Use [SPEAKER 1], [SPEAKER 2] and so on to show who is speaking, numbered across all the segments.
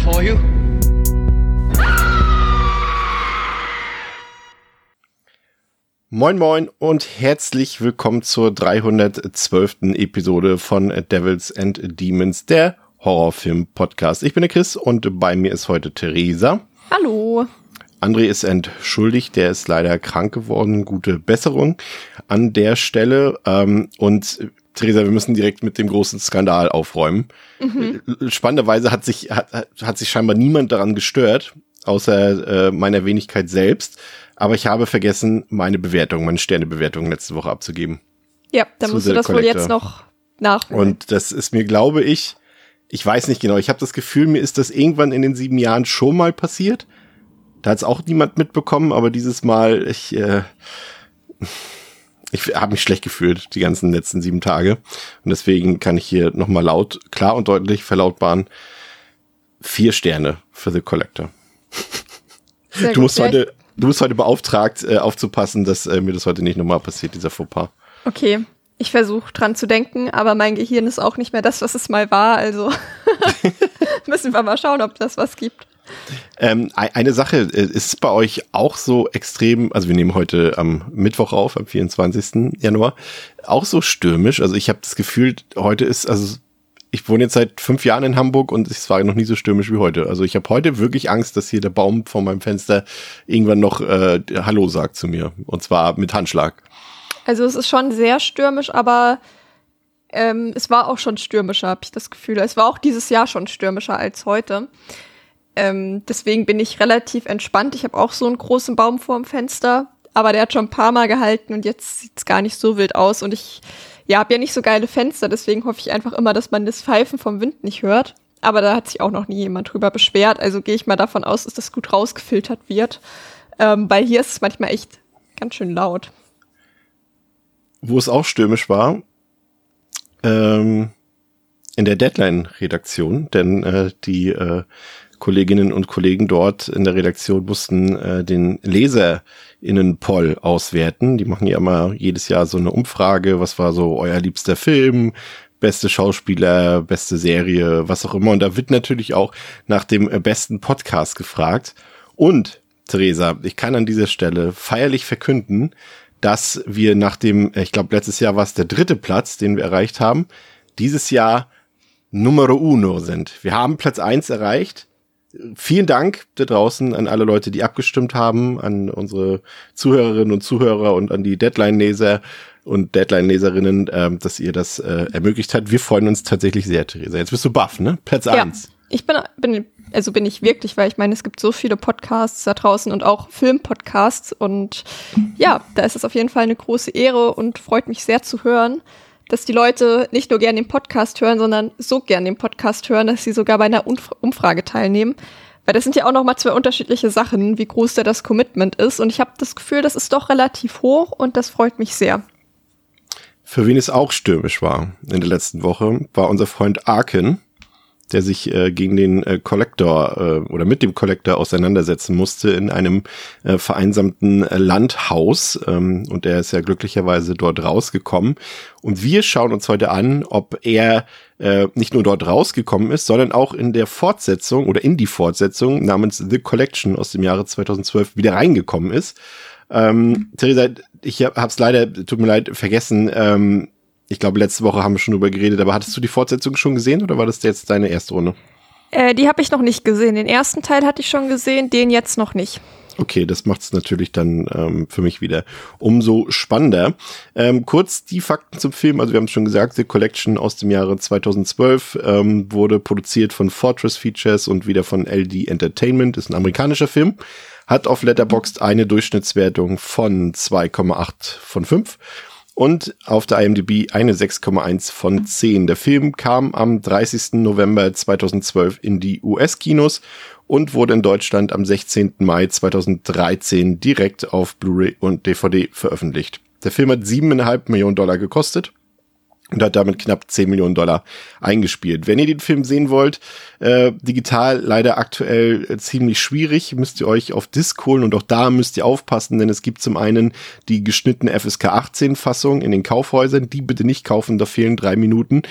[SPEAKER 1] For you.
[SPEAKER 2] Moin Moin und herzlich willkommen zur 312. Episode von Devils and Demons, der Horrorfilm-Podcast. Ich bin der Chris und bei mir ist heute Theresa.
[SPEAKER 3] Hallo.
[SPEAKER 2] André ist entschuldigt, der ist leider krank geworden. Gute Besserung an der Stelle. Ähm, und Theresa, wir müssen direkt mit dem großen Skandal aufräumen. Mhm. Spannenderweise hat sich, hat, hat sich scheinbar niemand daran gestört, außer äh, meiner Wenigkeit selbst. Aber ich habe vergessen, meine Bewertung, meine Sternebewertung letzte Woche abzugeben.
[SPEAKER 3] Ja, dann musst du das Collector. wohl jetzt noch nachholen.
[SPEAKER 2] Und das ist mir, glaube ich, ich weiß nicht genau, ich habe das Gefühl, mir ist das irgendwann in den sieben Jahren schon mal passiert. Da hat es auch niemand mitbekommen, aber dieses Mal, ich, äh, ich habe mich schlecht gefühlt die ganzen letzten sieben Tage. Und deswegen kann ich hier nochmal laut, klar und deutlich verlautbaren, vier Sterne für The Collector. Sehr du musst gut, heute, du bist heute beauftragt, äh, aufzupassen, dass äh, mir das heute nicht nochmal passiert, dieser Fauxpas.
[SPEAKER 3] Okay, ich versuche dran zu denken, aber mein Gehirn ist auch nicht mehr das, was es mal war. Also müssen wir mal schauen, ob das was gibt.
[SPEAKER 2] Ähm, eine Sache äh, ist bei euch auch so extrem, also wir nehmen heute am Mittwoch auf, am 24. Januar, auch so stürmisch. Also ich habe das Gefühl, heute ist, also ich wohne jetzt seit fünf Jahren in Hamburg und es war noch nie so stürmisch wie heute. Also ich habe heute wirklich Angst, dass hier der Baum vor meinem Fenster irgendwann noch äh, Hallo sagt zu mir. Und zwar mit Handschlag.
[SPEAKER 3] Also es ist schon sehr stürmisch, aber ähm, es war auch schon stürmischer, habe ich das Gefühl. Es war auch dieses Jahr schon stürmischer als heute. Ähm, deswegen bin ich relativ entspannt. Ich habe auch so einen großen Baum vor dem Fenster, aber der hat schon ein paar Mal gehalten und jetzt sieht es gar nicht so wild aus. Und ich ja, habe ja nicht so geile Fenster, deswegen hoffe ich einfach immer, dass man das Pfeifen vom Wind nicht hört. Aber da hat sich auch noch nie jemand drüber beschwert. Also gehe ich mal davon aus, dass das gut rausgefiltert wird. Ähm, weil hier ist es manchmal echt ganz schön laut.
[SPEAKER 2] Wo es auch stürmisch war, ähm, in der Deadline-Redaktion, denn äh, die äh, Kolleginnen und Kollegen dort in der Redaktion mussten äh, den LeserInnen-Poll auswerten. Die machen ja immer jedes Jahr so eine Umfrage, was war so euer liebster Film, beste Schauspieler, beste Serie, was auch immer. Und da wird natürlich auch nach dem besten Podcast gefragt. Und, Theresa, ich kann an dieser Stelle feierlich verkünden, dass wir nach dem, ich glaube, letztes Jahr war es der dritte Platz, den wir erreicht haben, dieses Jahr Numero uno sind. Wir haben Platz eins erreicht vielen Dank da draußen an alle Leute, die abgestimmt haben, an unsere Zuhörerinnen und Zuhörer und an die Deadline-Leser und Deadline-Leserinnen, äh, dass ihr das äh, ermöglicht habt. Wir freuen uns tatsächlich sehr, Theresa. Jetzt bist du baff, ne? Platz ja, eins.
[SPEAKER 3] Ich bin, bin, also bin ich wirklich, weil ich meine, es gibt so viele Podcasts da draußen und auch Filmpodcasts und ja, da ist es auf jeden Fall eine große Ehre und freut mich sehr zu hören dass die Leute nicht nur gerne den Podcast hören, sondern so gerne den Podcast hören, dass sie sogar bei einer Umf Umfrage teilnehmen. Weil das sind ja auch noch mal zwei unterschiedliche Sachen, wie groß da das Commitment ist. Und ich habe das Gefühl, das ist doch relativ hoch und das freut mich sehr.
[SPEAKER 2] Für wen es auch stürmisch war in der letzten Woche, war unser Freund Arkin der sich äh, gegen den äh, Collector äh, oder mit dem Collector auseinandersetzen musste in einem äh, vereinsamten Landhaus. Ähm, und er ist ja glücklicherweise dort rausgekommen. Und wir schauen uns heute an, ob er äh, nicht nur dort rausgekommen ist, sondern auch in der Fortsetzung oder in die Fortsetzung namens The Collection aus dem Jahre 2012 wieder reingekommen ist. Ähm, Theresa, ich hab's leider, tut mir leid, vergessen, ähm, ich glaube, letzte Woche haben wir schon drüber geredet, aber hattest du die Fortsetzung schon gesehen oder war das jetzt deine erste Runde?
[SPEAKER 3] Äh, die habe ich noch nicht gesehen. Den ersten Teil hatte ich schon gesehen, den jetzt noch nicht.
[SPEAKER 2] Okay, das macht es natürlich dann ähm, für mich wieder umso spannender. Ähm, kurz die Fakten zum Film. Also wir haben es schon gesagt, The Collection aus dem Jahre 2012 ähm, wurde produziert von Fortress Features und wieder von LD Entertainment. Ist ein amerikanischer Film. Hat auf Letterboxd eine Durchschnittswertung von 2,8 von 5 und auf der IMDb eine 6,1 von 10. Der Film kam am 30. November 2012 in die US-Kinos und wurde in Deutschland am 16. Mai 2013 direkt auf Blu-ray und DVD veröffentlicht. Der Film hat siebeneinhalb Millionen Dollar gekostet und hat damit knapp 10 Millionen Dollar eingespielt. Wenn ihr den Film sehen wollt, äh, digital leider aktuell äh, ziemlich schwierig, müsst ihr euch auf Disc holen und auch da müsst ihr aufpassen, denn es gibt zum einen die geschnittene FSK 18 Fassung in den Kaufhäusern, die bitte nicht kaufen, da fehlen drei Minuten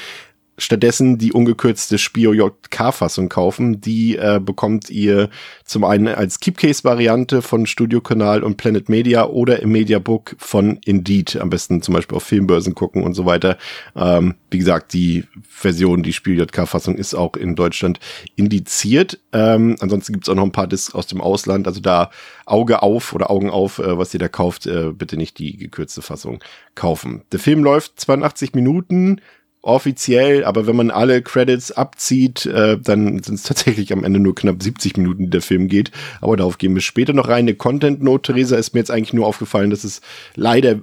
[SPEAKER 2] stattdessen die ungekürzte Spio JK-Fassung kaufen. Die äh, bekommt ihr zum einen als Keepcase-Variante von Studio Kanal und Planet Media oder im Mediabook von Indeed. Am besten zum Beispiel auf Filmbörsen gucken und so weiter. Ähm, wie gesagt, die Version, die Spio JK-Fassung ist auch in Deutschland indiziert. Ähm, ansonsten gibt's auch noch ein paar Discs aus dem Ausland. Also da Auge auf oder Augen auf, äh, was ihr da kauft, äh, bitte nicht die gekürzte Fassung kaufen. Der Film läuft 82 Minuten offiziell, aber wenn man alle Credits abzieht, äh, dann sind es tatsächlich am Ende nur knapp 70 Minuten, die der Film geht. Aber darauf gehen wir später noch rein. Eine Content Note, Theresa, ist mir jetzt eigentlich nur aufgefallen, dass es leider,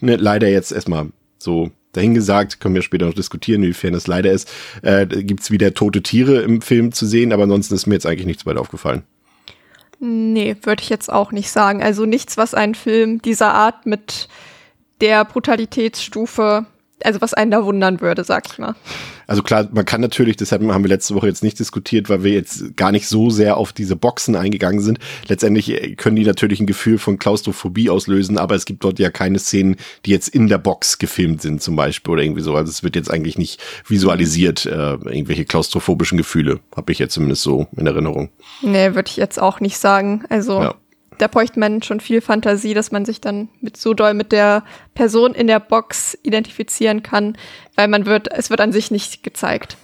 [SPEAKER 2] ne, leider jetzt erstmal so dahingesagt, können wir später noch diskutieren, inwiefern es leider ist, äh, gibt's wieder tote Tiere im Film zu sehen, aber ansonsten ist mir jetzt eigentlich nichts weiter aufgefallen.
[SPEAKER 3] Nee, würde ich jetzt auch nicht sagen. Also nichts, was einen Film dieser Art mit der Brutalitätsstufe also was einen da wundern würde, sag ich mal.
[SPEAKER 2] Also klar, man kann natürlich, deshalb haben wir letzte Woche jetzt nicht diskutiert, weil wir jetzt gar nicht so sehr auf diese Boxen eingegangen sind. Letztendlich äh, können die natürlich ein Gefühl von Klaustrophobie auslösen, aber es gibt dort ja keine Szenen, die jetzt in der Box gefilmt sind zum Beispiel oder irgendwie so. Also es wird jetzt eigentlich nicht visualisiert, äh, irgendwelche klaustrophobischen Gefühle, habe ich jetzt zumindest so in Erinnerung.
[SPEAKER 3] Nee, würde ich jetzt auch nicht sagen. Also ja da bräuchte man schon viel Fantasie, dass man sich dann mit so doll mit der Person in der Box identifizieren kann, weil man wird, es wird an sich nicht gezeigt.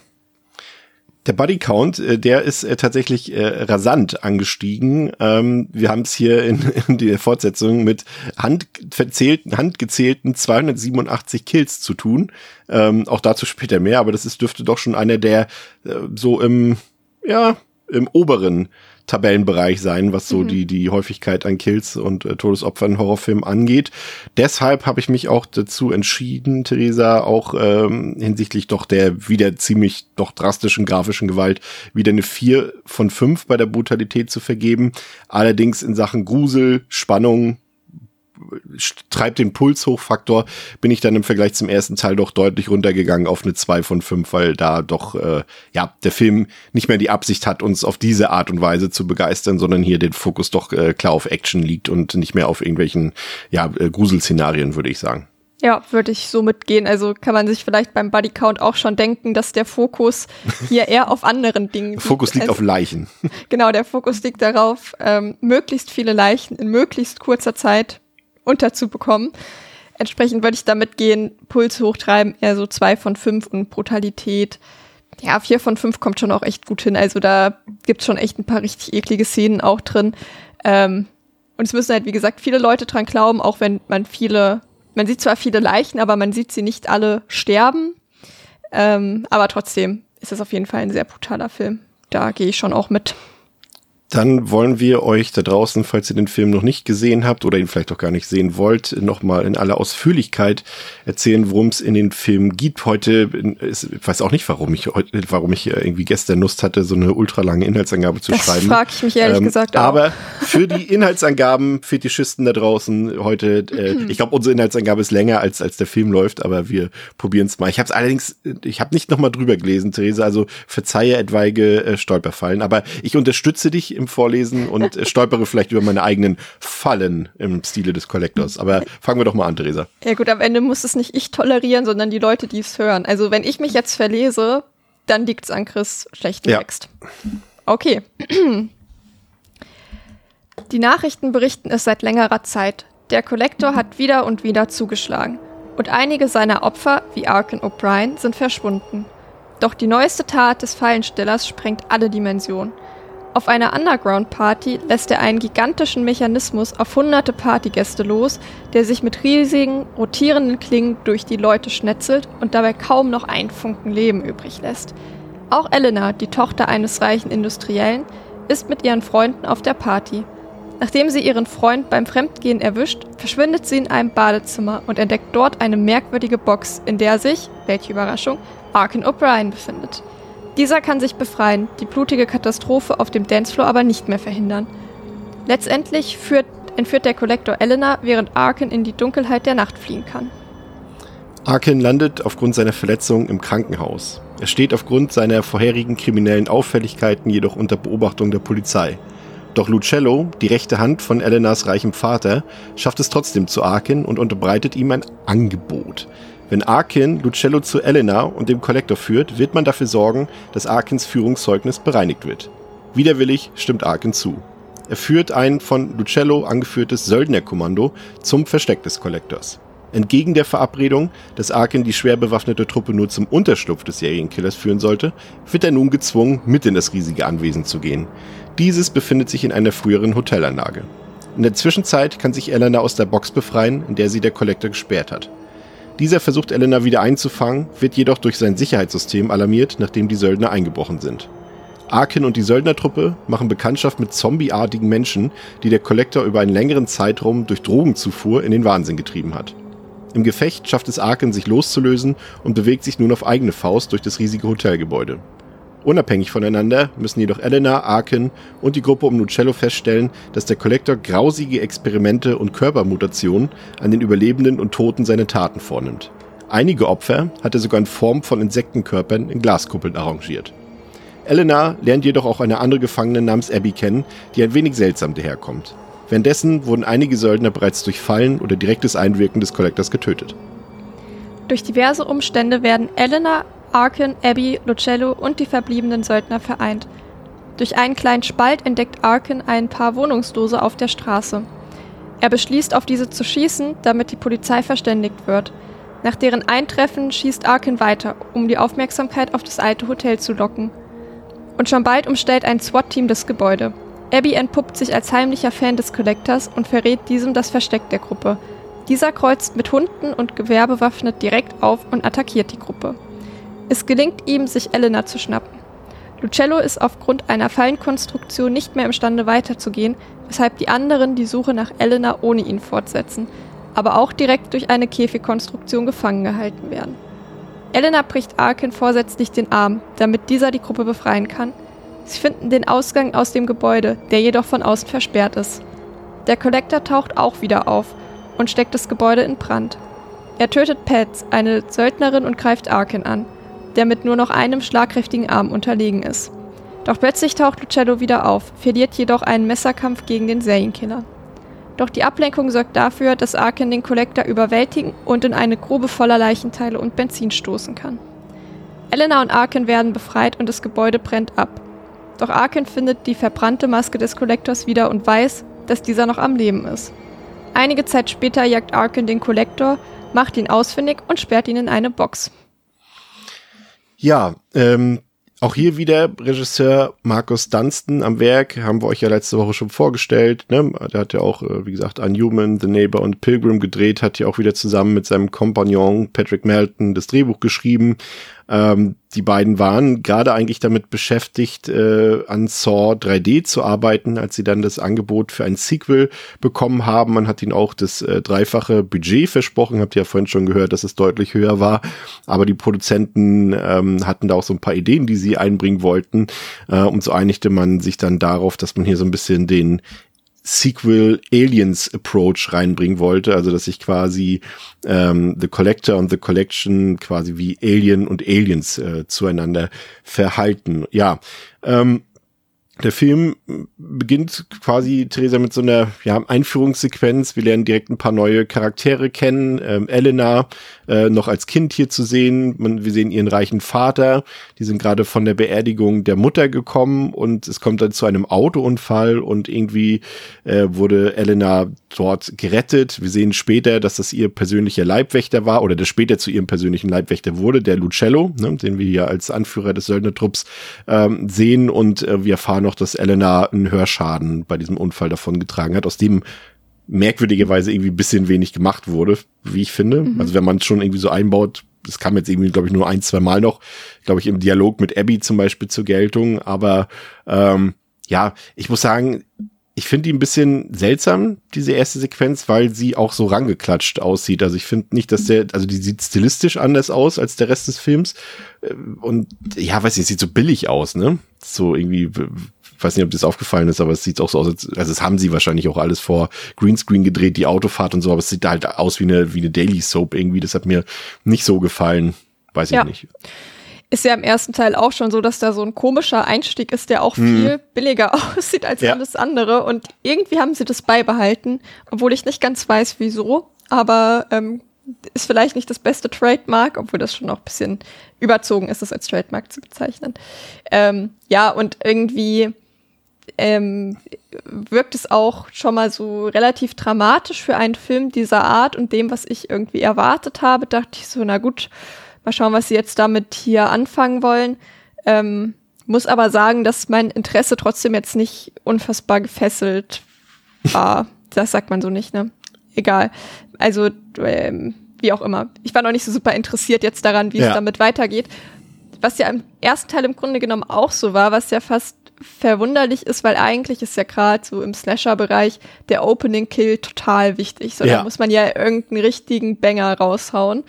[SPEAKER 2] Der Body Count, äh, der ist äh, tatsächlich äh, rasant angestiegen. Ähm, wir haben es hier in, der Fortsetzung mit handverzählten, handgezählten 287 Kills zu tun. Ähm, auch dazu später mehr, aber das ist, dürfte doch schon einer der so im, ja, im oberen Tabellenbereich sein, was so mhm. die, die Häufigkeit an Kills und äh, Todesopfern in Horrorfilmen angeht. Deshalb habe ich mich auch dazu entschieden, Theresa, auch ähm, hinsichtlich doch der wieder ziemlich doch drastischen grafischen Gewalt wieder eine 4 von 5 bei der Brutalität zu vergeben. Allerdings in Sachen Grusel, Spannung, treibt den Puls hoch Faktor, bin ich dann im Vergleich zum ersten Teil doch deutlich runtergegangen auf eine 2 von 5, weil da doch, äh, ja, der Film nicht mehr die Absicht hat, uns auf diese Art und Weise zu begeistern, sondern hier den Fokus doch äh, klar auf Action liegt und nicht mehr auf irgendwelchen, ja, äh, Gruselszenarien, würde ich sagen.
[SPEAKER 3] Ja, würde ich so mitgehen. Also kann man sich vielleicht beim Body Count auch schon denken, dass der Fokus hier eher auf anderen Dingen
[SPEAKER 2] liegt. Fokus liegt also, auf Leichen.
[SPEAKER 3] Genau, der Fokus liegt darauf, ähm, möglichst viele Leichen in möglichst kurzer Zeit unterzubekommen. Entsprechend würde ich damit gehen, Puls hochtreiben, eher so zwei von fünf und Brutalität. Ja, vier von fünf kommt schon auch echt gut hin. Also da gibt's schon echt ein paar richtig eklige Szenen auch drin. Ähm, und es müssen halt, wie gesagt, viele Leute dran glauben, auch wenn man viele, man sieht zwar viele Leichen, aber man sieht sie nicht alle sterben. Ähm, aber trotzdem ist es auf jeden Fall ein sehr brutaler Film. Da gehe ich schon auch mit.
[SPEAKER 2] Dann wollen wir euch da draußen, falls ihr den Film noch nicht gesehen habt oder ihn vielleicht auch gar nicht sehen wollt, nochmal in aller Ausführlichkeit erzählen, worum es in den Film geht. Heute, ich weiß auch nicht, warum ich heute, warum ich irgendwie gestern Lust hatte, so eine ultralange Inhaltsangabe zu
[SPEAKER 3] das
[SPEAKER 2] schreiben.
[SPEAKER 3] Das frage ich mich ehrlich ähm, gesagt
[SPEAKER 2] auch. Aber für die Inhaltsangaben, Fetischisten da draußen heute, äh, ich glaube, unsere Inhaltsangabe ist länger als als der Film läuft, aber wir probieren es mal. Ich habe es allerdings, ich habe nicht nochmal drüber gelesen, Theresa, also verzeihe etwaige äh, Stolperfallen, aber ich unterstütze dich im Vorlesen und stolpere vielleicht über meine eigenen Fallen im Stile des Collectors. Aber fangen wir doch mal an, Theresa.
[SPEAKER 3] Ja gut, am Ende muss es nicht ich tolerieren, sondern die Leute, die es hören. Also wenn ich mich jetzt verlese, dann liegt es an Chris schlechten ja. Text. Okay. Die Nachrichten berichten es seit längerer Zeit. Der Kollektor hat wieder und wieder zugeschlagen. Und einige seiner Opfer, wie Arkin O'Brien, sind verschwunden. Doch die neueste Tat des Fallenstellers sprengt alle Dimensionen. Auf einer Underground-Party lässt er einen gigantischen Mechanismus auf hunderte Partygäste los, der sich mit riesigen, rotierenden Klingen durch die Leute schnetzelt und dabei kaum noch ein Funken Leben übrig lässt. Auch Elena, die Tochter eines reichen Industriellen, ist mit ihren Freunden auf der Party. Nachdem sie ihren Freund beim Fremdgehen erwischt, verschwindet sie in einem Badezimmer und entdeckt dort eine merkwürdige Box, in der sich, welche Überraschung, Arkin O'Brien befindet. Dieser kann sich befreien, die blutige Katastrophe auf dem Dancefloor aber nicht mehr verhindern. Letztendlich führt, entführt der Kollektor Elena, während Arkin in die Dunkelheit der Nacht fliehen kann.
[SPEAKER 2] Arkin landet aufgrund seiner Verletzung im Krankenhaus. Er steht aufgrund seiner vorherigen kriminellen Auffälligkeiten jedoch unter Beobachtung der Polizei. Doch Lucello, die rechte Hand von Elenas reichem Vater, schafft es trotzdem zu Arkin und unterbreitet ihm ein Angebot. Wenn Arkin Lucello zu Elena und dem Kollektor führt, wird man dafür sorgen, dass Arkins Führungszeugnis bereinigt wird. Widerwillig stimmt Arkin zu. Er führt ein von Lucello angeführtes Söldnerkommando zum Versteck des Kollektors. Entgegen der Verabredung, dass Arkin die schwer bewaffnete Truppe nur zum Unterschlupf des Serienkillers führen sollte, wird er nun gezwungen, mit in das riesige Anwesen zu gehen. Dieses befindet sich in einer früheren Hotelanlage. In der Zwischenzeit kann sich Elena aus der Box befreien, in der sie der Kollektor gesperrt hat. Dieser versucht Elena wieder einzufangen, wird jedoch durch sein Sicherheitssystem alarmiert, nachdem die Söldner eingebrochen sind. Arkin und die Söldnertruppe machen Bekanntschaft mit zombieartigen Menschen, die der Kollektor über einen längeren Zeitraum durch Drogenzufuhr in den Wahnsinn getrieben hat. Im Gefecht schafft es Arkin, sich loszulösen und bewegt sich nun auf eigene Faust durch das riesige Hotelgebäude. Unabhängig voneinander müssen jedoch Elena, Arkin und die Gruppe um Nucello feststellen, dass der Kollektor grausige Experimente und Körpermutationen an den Überlebenden und Toten seine Taten vornimmt. Einige Opfer hat er sogar in Form von Insektenkörpern in Glaskuppeln arrangiert. Elena lernt jedoch auch eine andere Gefangene namens Abby kennen, die ein wenig seltsam daherkommt. Währenddessen wurden einige Söldner bereits durch Fallen oder direktes Einwirken des Kollektors getötet.
[SPEAKER 3] Durch diverse Umstände werden Elena, Arkin, Abby, Lucello und die verbliebenen Söldner vereint. Durch einen kleinen Spalt entdeckt Arkin ein paar Wohnungslose auf der Straße. Er beschließt, auf diese zu schießen, damit die Polizei verständigt wird. Nach deren Eintreffen schießt Arkin weiter, um die Aufmerksamkeit auf das alte Hotel zu locken. Und schon bald umstellt ein SWAT-Team das Gebäude. Abby entpuppt sich als heimlicher Fan des Collectors und verrät diesem das Versteck der Gruppe. Dieser kreuzt mit Hunden und Gewehr bewaffnet direkt auf und attackiert die Gruppe. Es gelingt ihm, sich Elena zu schnappen. Lucello ist aufgrund einer Fallenkonstruktion nicht mehr imstande weiterzugehen, weshalb die anderen die Suche nach Elena ohne ihn fortsetzen, aber auch direkt durch eine Käfigkonstruktion gefangen gehalten werden. Elena bricht Arkin vorsätzlich den Arm, damit dieser die Gruppe befreien kann. Sie finden den Ausgang aus dem Gebäude, der jedoch von außen versperrt ist. Der Kollektor taucht auch wieder auf und steckt das Gebäude in Brand. Er tötet Pets, eine Söldnerin, und greift Arkin an der mit nur noch einem schlagkräftigen Arm unterlegen ist. Doch plötzlich taucht Lucello wieder auf, verliert jedoch einen Messerkampf gegen den Serienkiller. Doch die Ablenkung sorgt dafür, dass Arkin den Kollektor überwältigen und in eine Grube voller Leichenteile und Benzin stoßen kann. Elena und Arkin werden befreit und das Gebäude brennt ab. Doch Arkin findet die verbrannte Maske des Kollektors wieder und weiß, dass dieser noch am Leben ist. Einige Zeit später jagt Arkin den Kollektor, macht ihn ausfindig und sperrt ihn in eine Box.
[SPEAKER 2] Ja, ähm, auch hier wieder Regisseur Markus Dunstan am Werk, haben wir euch ja letzte Woche schon vorgestellt. Ne? Der hat ja auch, äh, wie gesagt, Unhuman, The Neighbor und Pilgrim gedreht, hat ja auch wieder zusammen mit seinem Kompagnon Patrick Melton das Drehbuch geschrieben. Ähm, die beiden waren gerade eigentlich damit beschäftigt, äh, an Saw 3D zu arbeiten, als sie dann das Angebot für ein Sequel bekommen haben. Man hat ihnen auch das äh, dreifache Budget versprochen. Habt ihr ja vorhin schon gehört, dass es deutlich höher war. Aber die Produzenten ähm, hatten da auch so ein paar Ideen, die sie einbringen wollten. Äh, und so einigte man sich dann darauf, dass man hier so ein bisschen den Sequel Aliens Approach reinbringen wollte, also dass sich quasi ähm, The Collector und The Collection quasi wie Alien und Aliens äh, zueinander verhalten. Ja, ähm, der Film beginnt quasi, Theresa, mit so einer ja, Einführungssequenz. Wir lernen direkt ein paar neue Charaktere kennen. Ähm, Elena äh, noch als Kind hier zu sehen. Man, wir sehen ihren reichen Vater. Die sind gerade von der Beerdigung der Mutter gekommen und es kommt dann zu einem Autounfall und irgendwie äh, wurde Elena dort gerettet. Wir sehen später, dass das ihr persönlicher Leibwächter war oder der später zu ihrem persönlichen Leibwächter wurde, der Lucello, ne, den wir hier als Anführer des Söldnertrupps ähm, sehen und äh, wir erfahren noch, dass Elena einen Hörschaden bei diesem Unfall davon getragen hat, aus dem merkwürdigerweise irgendwie ein bisschen wenig gemacht wurde, wie ich finde. Mhm. Also wenn man es schon irgendwie so einbaut, das kam jetzt irgendwie, glaube ich, nur ein, zwei Mal noch, glaube ich, im Dialog mit Abby zum Beispiel zur Geltung. Aber ähm, ja, ich muss sagen, ich finde die ein bisschen seltsam, diese erste Sequenz, weil sie auch so rangeklatscht aussieht. Also ich finde nicht, dass der, also die sieht stilistisch anders aus als der Rest des Films. Äh, und ja, weiß nicht, sieht so billig aus, ne? So irgendwie, weiß nicht, ob das aufgefallen ist, aber es sieht auch so aus, als, also es haben sie wahrscheinlich auch alles vor Greenscreen gedreht, die Autofahrt und so, aber es sieht halt aus wie eine, wie eine Daily Soap irgendwie. Das hat mir nicht so gefallen. Weiß ich ja. nicht
[SPEAKER 3] ist ja im ersten Teil auch schon so, dass da so ein komischer Einstieg ist, der auch mhm. viel billiger aussieht als ja. alles andere. Und irgendwie haben sie das beibehalten, obwohl ich nicht ganz weiß, wieso. Aber ähm, ist vielleicht nicht das beste Trademark, obwohl das schon auch ein bisschen überzogen ist, das als Trademark zu bezeichnen. Ähm, ja, und irgendwie ähm, wirkt es auch schon mal so relativ dramatisch für einen Film dieser Art und dem, was ich irgendwie erwartet habe, dachte ich so, na gut, Mal schauen, was sie jetzt damit hier anfangen wollen. Ähm, muss aber sagen, dass mein Interesse trotzdem jetzt nicht unfassbar gefesselt war. das sagt man so nicht, ne? Egal. Also, ähm, wie auch immer. Ich war noch nicht so super interessiert jetzt daran, wie ja. es damit weitergeht. Was ja im ersten Teil im Grunde genommen auch so war, was ja fast verwunderlich ist, weil eigentlich ist ja gerade so im Slasher-Bereich der Opening Kill total wichtig. So, ja. da muss man ja irgendeinen richtigen Banger raushauen.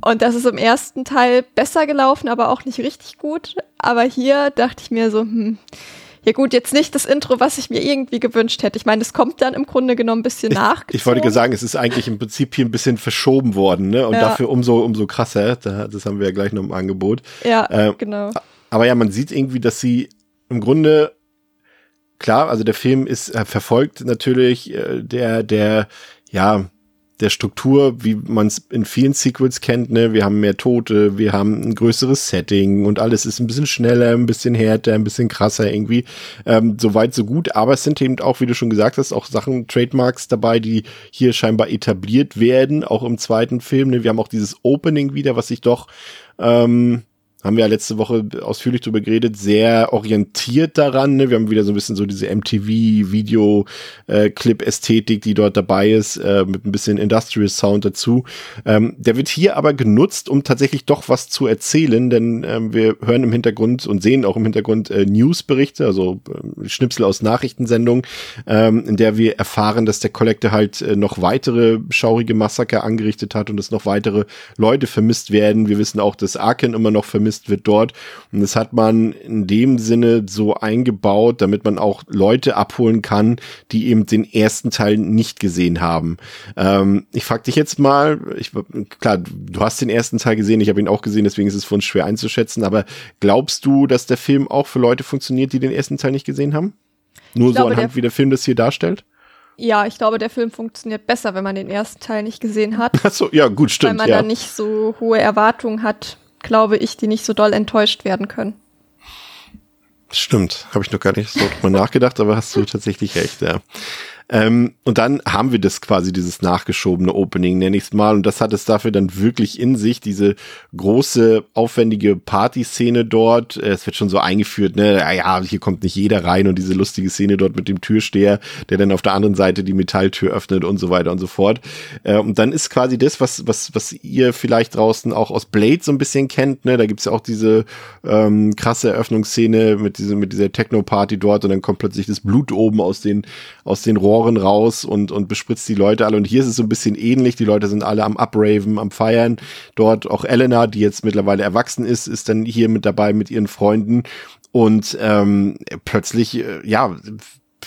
[SPEAKER 3] Und das ist im ersten Teil besser gelaufen, aber auch nicht richtig gut. Aber hier dachte ich mir so, hm, ja gut, jetzt nicht das Intro, was ich mir irgendwie gewünscht hätte. Ich meine, das kommt dann im Grunde genommen ein bisschen nach.
[SPEAKER 2] Ich wollte sagen, es ist eigentlich im Prinzip hier ein bisschen verschoben worden, ne? Und ja. dafür umso, umso krasser. Das haben wir ja gleich noch im Angebot.
[SPEAKER 3] Ja, äh, genau.
[SPEAKER 2] Aber ja, man sieht irgendwie, dass sie im Grunde klar, also der Film ist äh, verfolgt natürlich äh, der, der, ja, der Struktur, wie man es in vielen Sequels kennt. Ne? Wir haben mehr Tote, wir haben ein größeres Setting und alles ist ein bisschen schneller, ein bisschen härter, ein bisschen krasser irgendwie. Ähm, so weit, so gut. Aber es sind eben auch, wie du schon gesagt hast, auch Sachen, Trademarks dabei, die hier scheinbar etabliert werden, auch im zweiten Film. Ne? Wir haben auch dieses Opening wieder, was sich doch ähm, haben wir ja letzte Woche ausführlich drüber geredet, sehr orientiert daran. Ne? Wir haben wieder so ein bisschen so diese MTV-Video-Clip-Ästhetik, äh, die dort dabei ist, äh, mit ein bisschen Industrial Sound dazu. Ähm, der wird hier aber genutzt, um tatsächlich doch was zu erzählen, denn ähm, wir hören im Hintergrund und sehen auch im Hintergrund äh, Newsberichte, also äh, Schnipsel aus Nachrichtensendungen, ähm, in der wir erfahren, dass der Collector halt äh, noch weitere schaurige Massaker angerichtet hat und dass noch weitere Leute vermisst werden. Wir wissen auch, dass Arken immer noch vermisst zumindest wird dort. Und das hat man in dem Sinne so eingebaut, damit man auch Leute abholen kann, die eben den ersten Teil nicht gesehen haben. Ähm, ich frage dich jetzt mal, ich, klar, du hast den ersten Teil gesehen, ich habe ihn auch gesehen, deswegen ist es für uns schwer einzuschätzen, aber glaubst du, dass der Film auch für Leute funktioniert, die den ersten Teil nicht gesehen haben? Nur ich so glaube, anhand, der wie der Film das hier darstellt?
[SPEAKER 3] Ja, ich glaube, der Film funktioniert besser, wenn man den ersten Teil nicht gesehen hat.
[SPEAKER 2] Ach so, ja, gut, stimmt.
[SPEAKER 3] Weil man
[SPEAKER 2] ja.
[SPEAKER 3] da nicht so hohe Erwartungen hat glaube ich, die nicht so doll enttäuscht werden können.
[SPEAKER 2] Stimmt, habe ich noch gar nicht so drüber nachgedacht, aber hast du tatsächlich recht, ja. Ähm, und dann haben wir das quasi, dieses nachgeschobene Opening, nenne ich es mal. Und das hat es dafür dann wirklich in sich, diese große, aufwendige Partyszene dort. Es wird schon so eingeführt, ne, ja, hier kommt nicht jeder rein und diese lustige Szene dort mit dem Türsteher, der dann auf der anderen Seite die Metalltür öffnet und so weiter und so fort. Äh, und dann ist quasi das, was, was, was ihr vielleicht draußen auch aus Blade so ein bisschen kennt, ne, da gibt's ja auch diese ähm, krasse Eröffnungsszene mit, diese, mit dieser Techno-Party dort und dann kommt plötzlich das Blut oben aus den, aus den Rohren Rohren raus und, und bespritzt die Leute alle. Und hier ist es so ein bisschen ähnlich. Die Leute sind alle am Upraven, am Feiern. Dort auch Elena, die jetzt mittlerweile erwachsen ist, ist dann hier mit dabei mit ihren Freunden. Und ähm, plötzlich, äh, ja,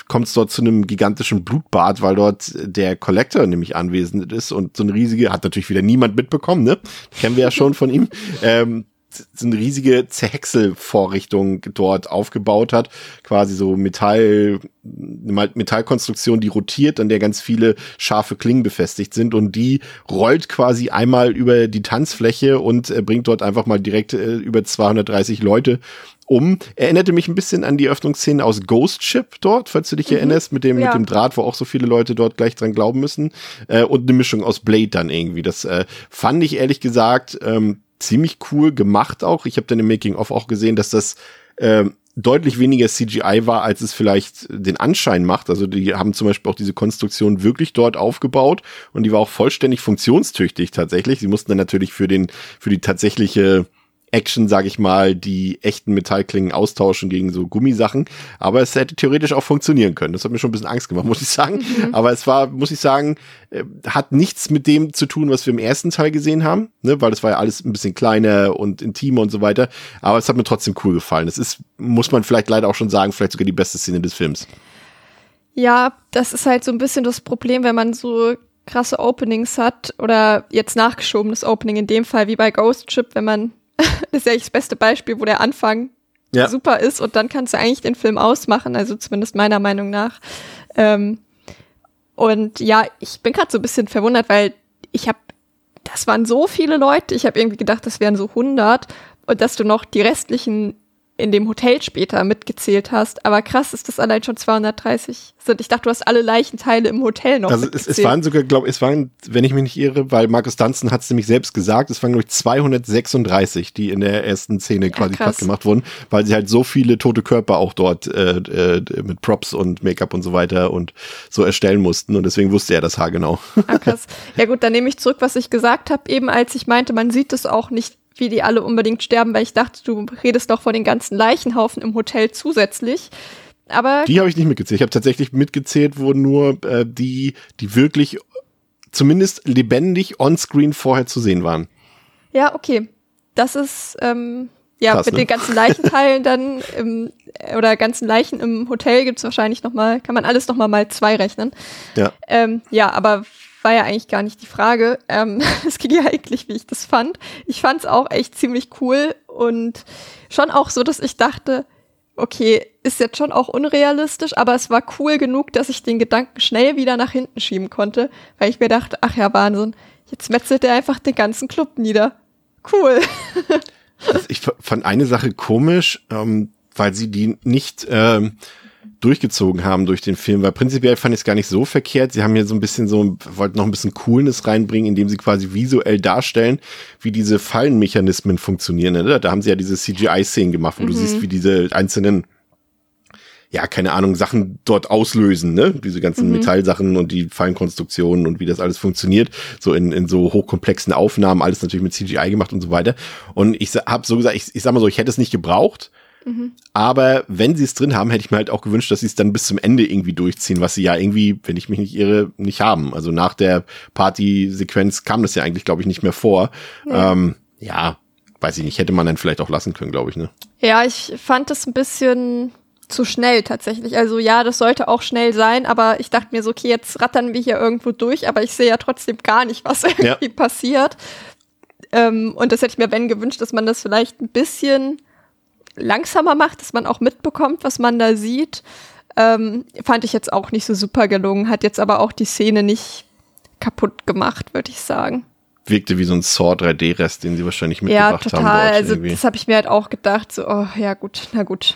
[SPEAKER 2] kommt es dort zu einem gigantischen Blutbad, weil dort der Collector nämlich anwesend ist und so eine riesige, hat natürlich wieder niemand mitbekommen, ne? Kennen wir ja schon von ihm. Ähm, so eine riesige Zerhäckselvorrichtung dort aufgebaut hat. Quasi so Metall, Metallkonstruktion, die rotiert, an der ganz viele scharfe Klingen befestigt sind und die rollt quasi einmal über die Tanzfläche und äh, bringt dort einfach mal direkt äh, über 230 Leute um. Erinnerte mich ein bisschen an die Öffnungsszene aus Ghost Ship dort, falls du dich mhm. erinnerst, mit dem, ja. mit dem Draht, wo auch so viele Leute dort gleich dran glauben müssen. Äh, und eine Mischung aus Blade dann irgendwie. Das äh, fand ich ehrlich gesagt ähm, ziemlich cool gemacht auch. Ich habe dann im Making-of auch gesehen, dass das äh, deutlich weniger CGI war, als es vielleicht den Anschein macht. Also die haben zum Beispiel auch diese Konstruktion wirklich dort aufgebaut und die war auch vollständig funktionstüchtig tatsächlich. Sie mussten dann natürlich für den, für die tatsächliche Action, sage ich mal, die echten Metallklingen austauschen gegen so Gummisachen. Aber es hätte theoretisch auch funktionieren können. Das hat mir schon ein bisschen Angst gemacht, muss ich sagen. Mhm. Aber es war, muss ich sagen, äh, hat nichts mit dem zu tun, was wir im ersten Teil gesehen haben, ne? weil das war ja alles ein bisschen kleiner und intimer und so weiter. Aber es hat mir trotzdem cool gefallen. Es ist, muss man vielleicht leider auch schon sagen, vielleicht sogar die beste Szene des Films.
[SPEAKER 3] Ja, das ist halt so ein bisschen das Problem, wenn man so krasse Openings hat oder jetzt nachgeschobenes Opening in dem Fall wie bei Ghost Ship, wenn man das ist ja das beste Beispiel, wo der Anfang ja. super ist und dann kannst du eigentlich den Film ausmachen, also zumindest meiner Meinung nach. Ähm, und ja, ich bin gerade so ein bisschen verwundert, weil ich habe, das waren so viele Leute, ich habe irgendwie gedacht, das wären so 100 und dass du noch die restlichen in dem Hotel später mitgezählt hast. Aber krass ist das allein schon 230 sind. Ich dachte, du hast alle Leichenteile im Hotel noch.
[SPEAKER 2] Also es, es, waren sogar, glaube ich, es waren, wenn ich mich nicht irre, weil Markus Dunstan hat es nämlich selbst gesagt, es waren, glaube ich, 236, die in der ersten Szene quasi platt gemacht wurden, weil sie halt so viele tote Körper auch dort äh, äh, mit Props und Make-up und so weiter und so erstellen mussten. Und deswegen wusste er das haargenau.
[SPEAKER 3] Ah, krass. Ja gut, dann nehme ich zurück, was ich gesagt habe, eben als ich meinte, man sieht es auch nicht wie die alle unbedingt sterben, weil ich dachte, du redest doch von den ganzen Leichenhaufen im Hotel zusätzlich. Aber
[SPEAKER 2] die habe ich nicht mitgezählt. Ich habe tatsächlich mitgezählt, wo nur äh, die, die wirklich zumindest lebendig on-screen vorher zu sehen waren.
[SPEAKER 3] Ja, okay. Das ist ähm, ja Krass, mit ne? den ganzen Leichenteilen dann im, oder ganzen Leichen im Hotel gibt's wahrscheinlich noch mal, kann man alles noch mal mal zwei rechnen.
[SPEAKER 2] Ja.
[SPEAKER 3] Ähm, ja, aber war ja eigentlich gar nicht die Frage. Ähm, es ging ja eigentlich, wie ich das fand. Ich fand es auch echt ziemlich cool und schon auch so, dass ich dachte, okay, ist jetzt schon auch unrealistisch, aber es war cool genug, dass ich den Gedanken schnell wieder nach hinten schieben konnte, weil ich mir dachte, ach ja, Wahnsinn, jetzt metzelt er einfach den ganzen Club nieder. Cool.
[SPEAKER 2] also ich fand eine Sache komisch, ähm, weil sie die nicht ähm, durchgezogen haben durch den Film, weil prinzipiell fand ich es gar nicht so verkehrt. Sie haben hier so ein bisschen so, wollten noch ein bisschen Coolness reinbringen, indem sie quasi visuell darstellen, wie diese Fallenmechanismen funktionieren. Ne? Da haben sie ja diese CGI-Szenen gemacht, wo mhm. du siehst, wie diese einzelnen ja, keine Ahnung, Sachen dort auslösen, ne? Diese ganzen mhm. Metallsachen und die Fallenkonstruktionen und wie das alles funktioniert. So in, in so hochkomplexen Aufnahmen, alles natürlich mit CGI gemacht und so weiter. Und ich habe so gesagt, ich, ich sag mal so, ich hätte es nicht gebraucht, aber wenn sie es drin haben, hätte ich mir halt auch gewünscht, dass sie es dann bis zum Ende irgendwie durchziehen, was sie ja irgendwie, wenn ich mich nicht irre, nicht haben. Also nach der Party-Sequenz kam das ja eigentlich, glaube ich, nicht mehr vor. Ja. Ähm, ja, weiß ich nicht, hätte man dann vielleicht auch lassen können, glaube ich, ne?
[SPEAKER 3] Ja, ich fand das ein bisschen zu schnell tatsächlich. Also ja, das sollte auch schnell sein, aber ich dachte mir so, okay, jetzt rattern wir hier irgendwo durch, aber ich sehe ja trotzdem gar nicht, was irgendwie ja. passiert. Ähm, und das hätte ich mir, wenn gewünscht, dass man das vielleicht ein bisschen langsamer macht, dass man auch mitbekommt, was man da sieht. Ähm, fand ich jetzt auch nicht so super gelungen, hat jetzt aber auch die Szene nicht kaputt gemacht, würde ich sagen.
[SPEAKER 2] Wirkte wie so ein Saw 3D-Rest, den sie wahrscheinlich mitgebracht
[SPEAKER 3] ja, total.
[SPEAKER 2] haben.
[SPEAKER 3] Ja, also das habe ich mir halt auch gedacht, so, oh ja gut, na gut.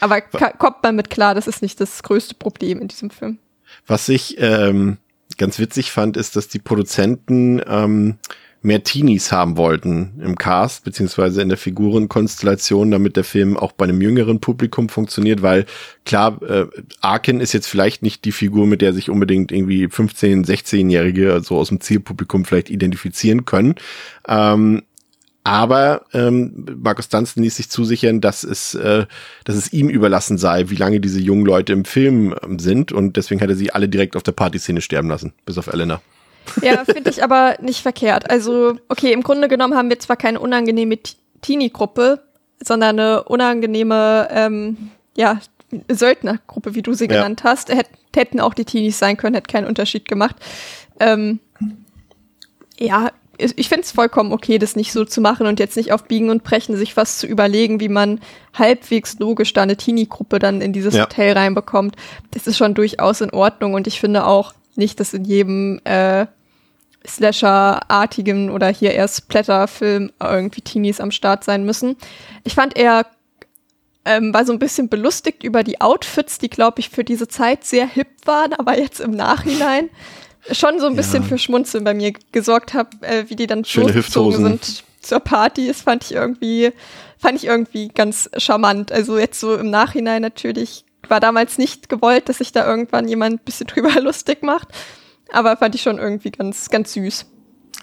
[SPEAKER 3] Aber kommt man mit klar, das ist nicht das größte Problem in diesem Film.
[SPEAKER 2] Was ich ähm, ganz witzig fand, ist, dass die Produzenten ähm, mehr Teenies haben wollten im Cast, beziehungsweise in der Figurenkonstellation, damit der Film auch bei einem jüngeren Publikum funktioniert, weil klar, äh, Arkin ist jetzt vielleicht nicht die Figur, mit der sich unbedingt irgendwie 15-, 16-Jährige, also aus dem Zielpublikum vielleicht identifizieren können. Ähm, aber ähm, Markus Dunstan ließ sich zusichern, dass es, äh, dass es ihm überlassen sei, wie lange diese jungen Leute im Film ähm, sind. Und deswegen hat er sie alle direkt auf der Partyszene sterben lassen, bis auf Elena.
[SPEAKER 3] Ja, finde ich aber nicht verkehrt. Also, okay, im Grunde genommen haben wir zwar keine unangenehme Teenie-Gruppe, sondern eine unangenehme, ähm, ja, Söldnergruppe, wie du sie ja. genannt hast. Hät, hätten auch die Teenies sein können, hätte keinen Unterschied gemacht. Ähm, ja, ich finde es vollkommen okay, das nicht so zu machen und jetzt nicht auf Biegen und Brechen sich was zu überlegen, wie man halbwegs logisch da eine Teenie-Gruppe dann in dieses ja. Hotel reinbekommt. Das ist schon durchaus in Ordnung und ich finde auch nicht, dass in jedem äh, Slasher-artigen oder hier eher Splatter-Film irgendwie Teenies am Start sein müssen. Ich fand er ähm, war so ein bisschen belustigt über die Outfits, die, glaube ich, für diese Zeit sehr hip waren, aber jetzt im Nachhinein schon so ein bisschen ja. für Schmunzeln bei mir gesorgt habe, äh, wie die dann losgezogen sind zur Party. Das fand ich irgendwie, fand ich irgendwie ganz charmant. Also jetzt so im Nachhinein natürlich war damals nicht gewollt, dass sich da irgendwann jemand ein bisschen drüber lustig macht. Aber fand ich schon irgendwie ganz, ganz süß.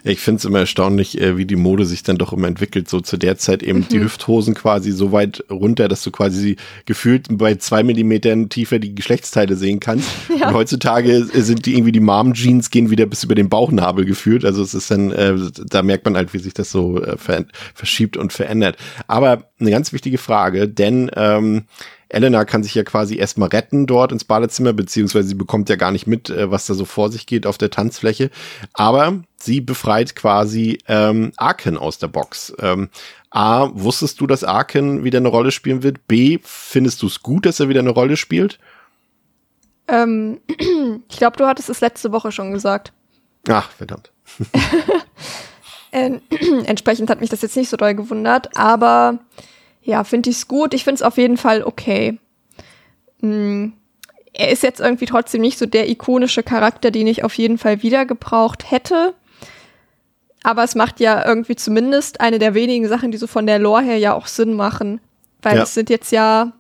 [SPEAKER 2] ich finde es immer erstaunlich, äh, wie die Mode sich dann doch immer entwickelt. So zu der Zeit eben mhm. die Hüfthosen quasi so weit runter, dass du quasi gefühlt bei zwei Millimetern tiefer die Geschlechtsteile sehen kannst. Ja. Und heutzutage sind die irgendwie die Mom-Jeans gehen wieder bis über den Bauchnabel geführt. Also es ist dann, äh, da merkt man halt, wie sich das so äh, verschiebt und verändert. Aber eine ganz wichtige Frage, denn ähm, Elena kann sich ja quasi erstmal retten dort ins Badezimmer, beziehungsweise sie bekommt ja gar nicht mit, äh, was da so vor sich geht auf der Tanzfläche. Aber sie befreit quasi ähm, Arken aus der Box. Ähm, A, wusstest du, dass Arken wieder eine Rolle spielen wird? B, findest du es gut, dass er wieder eine Rolle spielt?
[SPEAKER 3] Ähm, ich glaube, du hattest es letzte Woche schon gesagt.
[SPEAKER 2] Ach, verdammt.
[SPEAKER 3] äh, entsprechend hat mich das jetzt nicht so doll gewundert, aber ja, finde ich es gut. Ich finde es auf jeden Fall okay. Hm. Er ist jetzt irgendwie trotzdem nicht so der ikonische Charakter, den ich auf jeden Fall wieder gebraucht hätte. Aber es macht ja irgendwie zumindest eine der wenigen Sachen, die so von der Lore her ja auch Sinn machen. Weil ja. es sind jetzt ja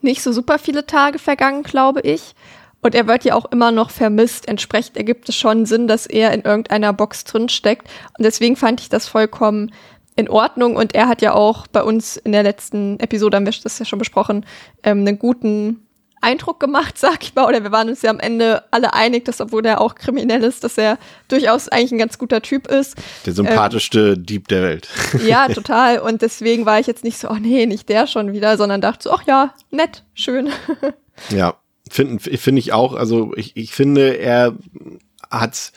[SPEAKER 3] nicht so super viele Tage vergangen, glaube ich. Und er wird ja auch immer noch vermisst. Entsprechend ergibt es schon Sinn, dass er in irgendeiner Box drinsteckt. Und deswegen fand ich das vollkommen in Ordnung und er hat ja auch bei uns in der letzten Episode, haben wir das ja schon besprochen, ähm, einen guten Eindruck gemacht, sag ich mal, oder wir waren uns ja am Ende alle einig, dass obwohl er auch kriminell ist, dass er durchaus eigentlich ein ganz guter Typ ist.
[SPEAKER 2] Der sympathischste ähm, Dieb der Welt.
[SPEAKER 3] Ja, total. Und deswegen war ich jetzt nicht so, oh nee, nicht der schon wieder, sondern dachte so, ach ja, nett, schön.
[SPEAKER 2] Ja, finde find ich auch. Also ich, ich finde, er hat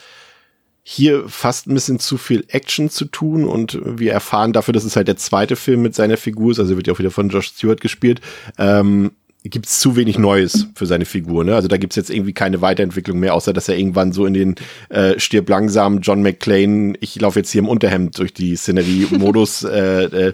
[SPEAKER 2] hier fast ein bisschen zu viel Action zu tun und wir erfahren dafür, dass es halt der zweite Film mit seiner Figur ist, also wird ja auch wieder von Josh Stewart gespielt, ähm, gibt es zu wenig Neues für seine Figur. Ne? Also da gibt es jetzt irgendwie keine Weiterentwicklung mehr, außer dass er irgendwann so in den äh, stirb langsam John McClane, ich laufe jetzt hier im Unterhemd durch die Szenerie-Modus, äh, äh,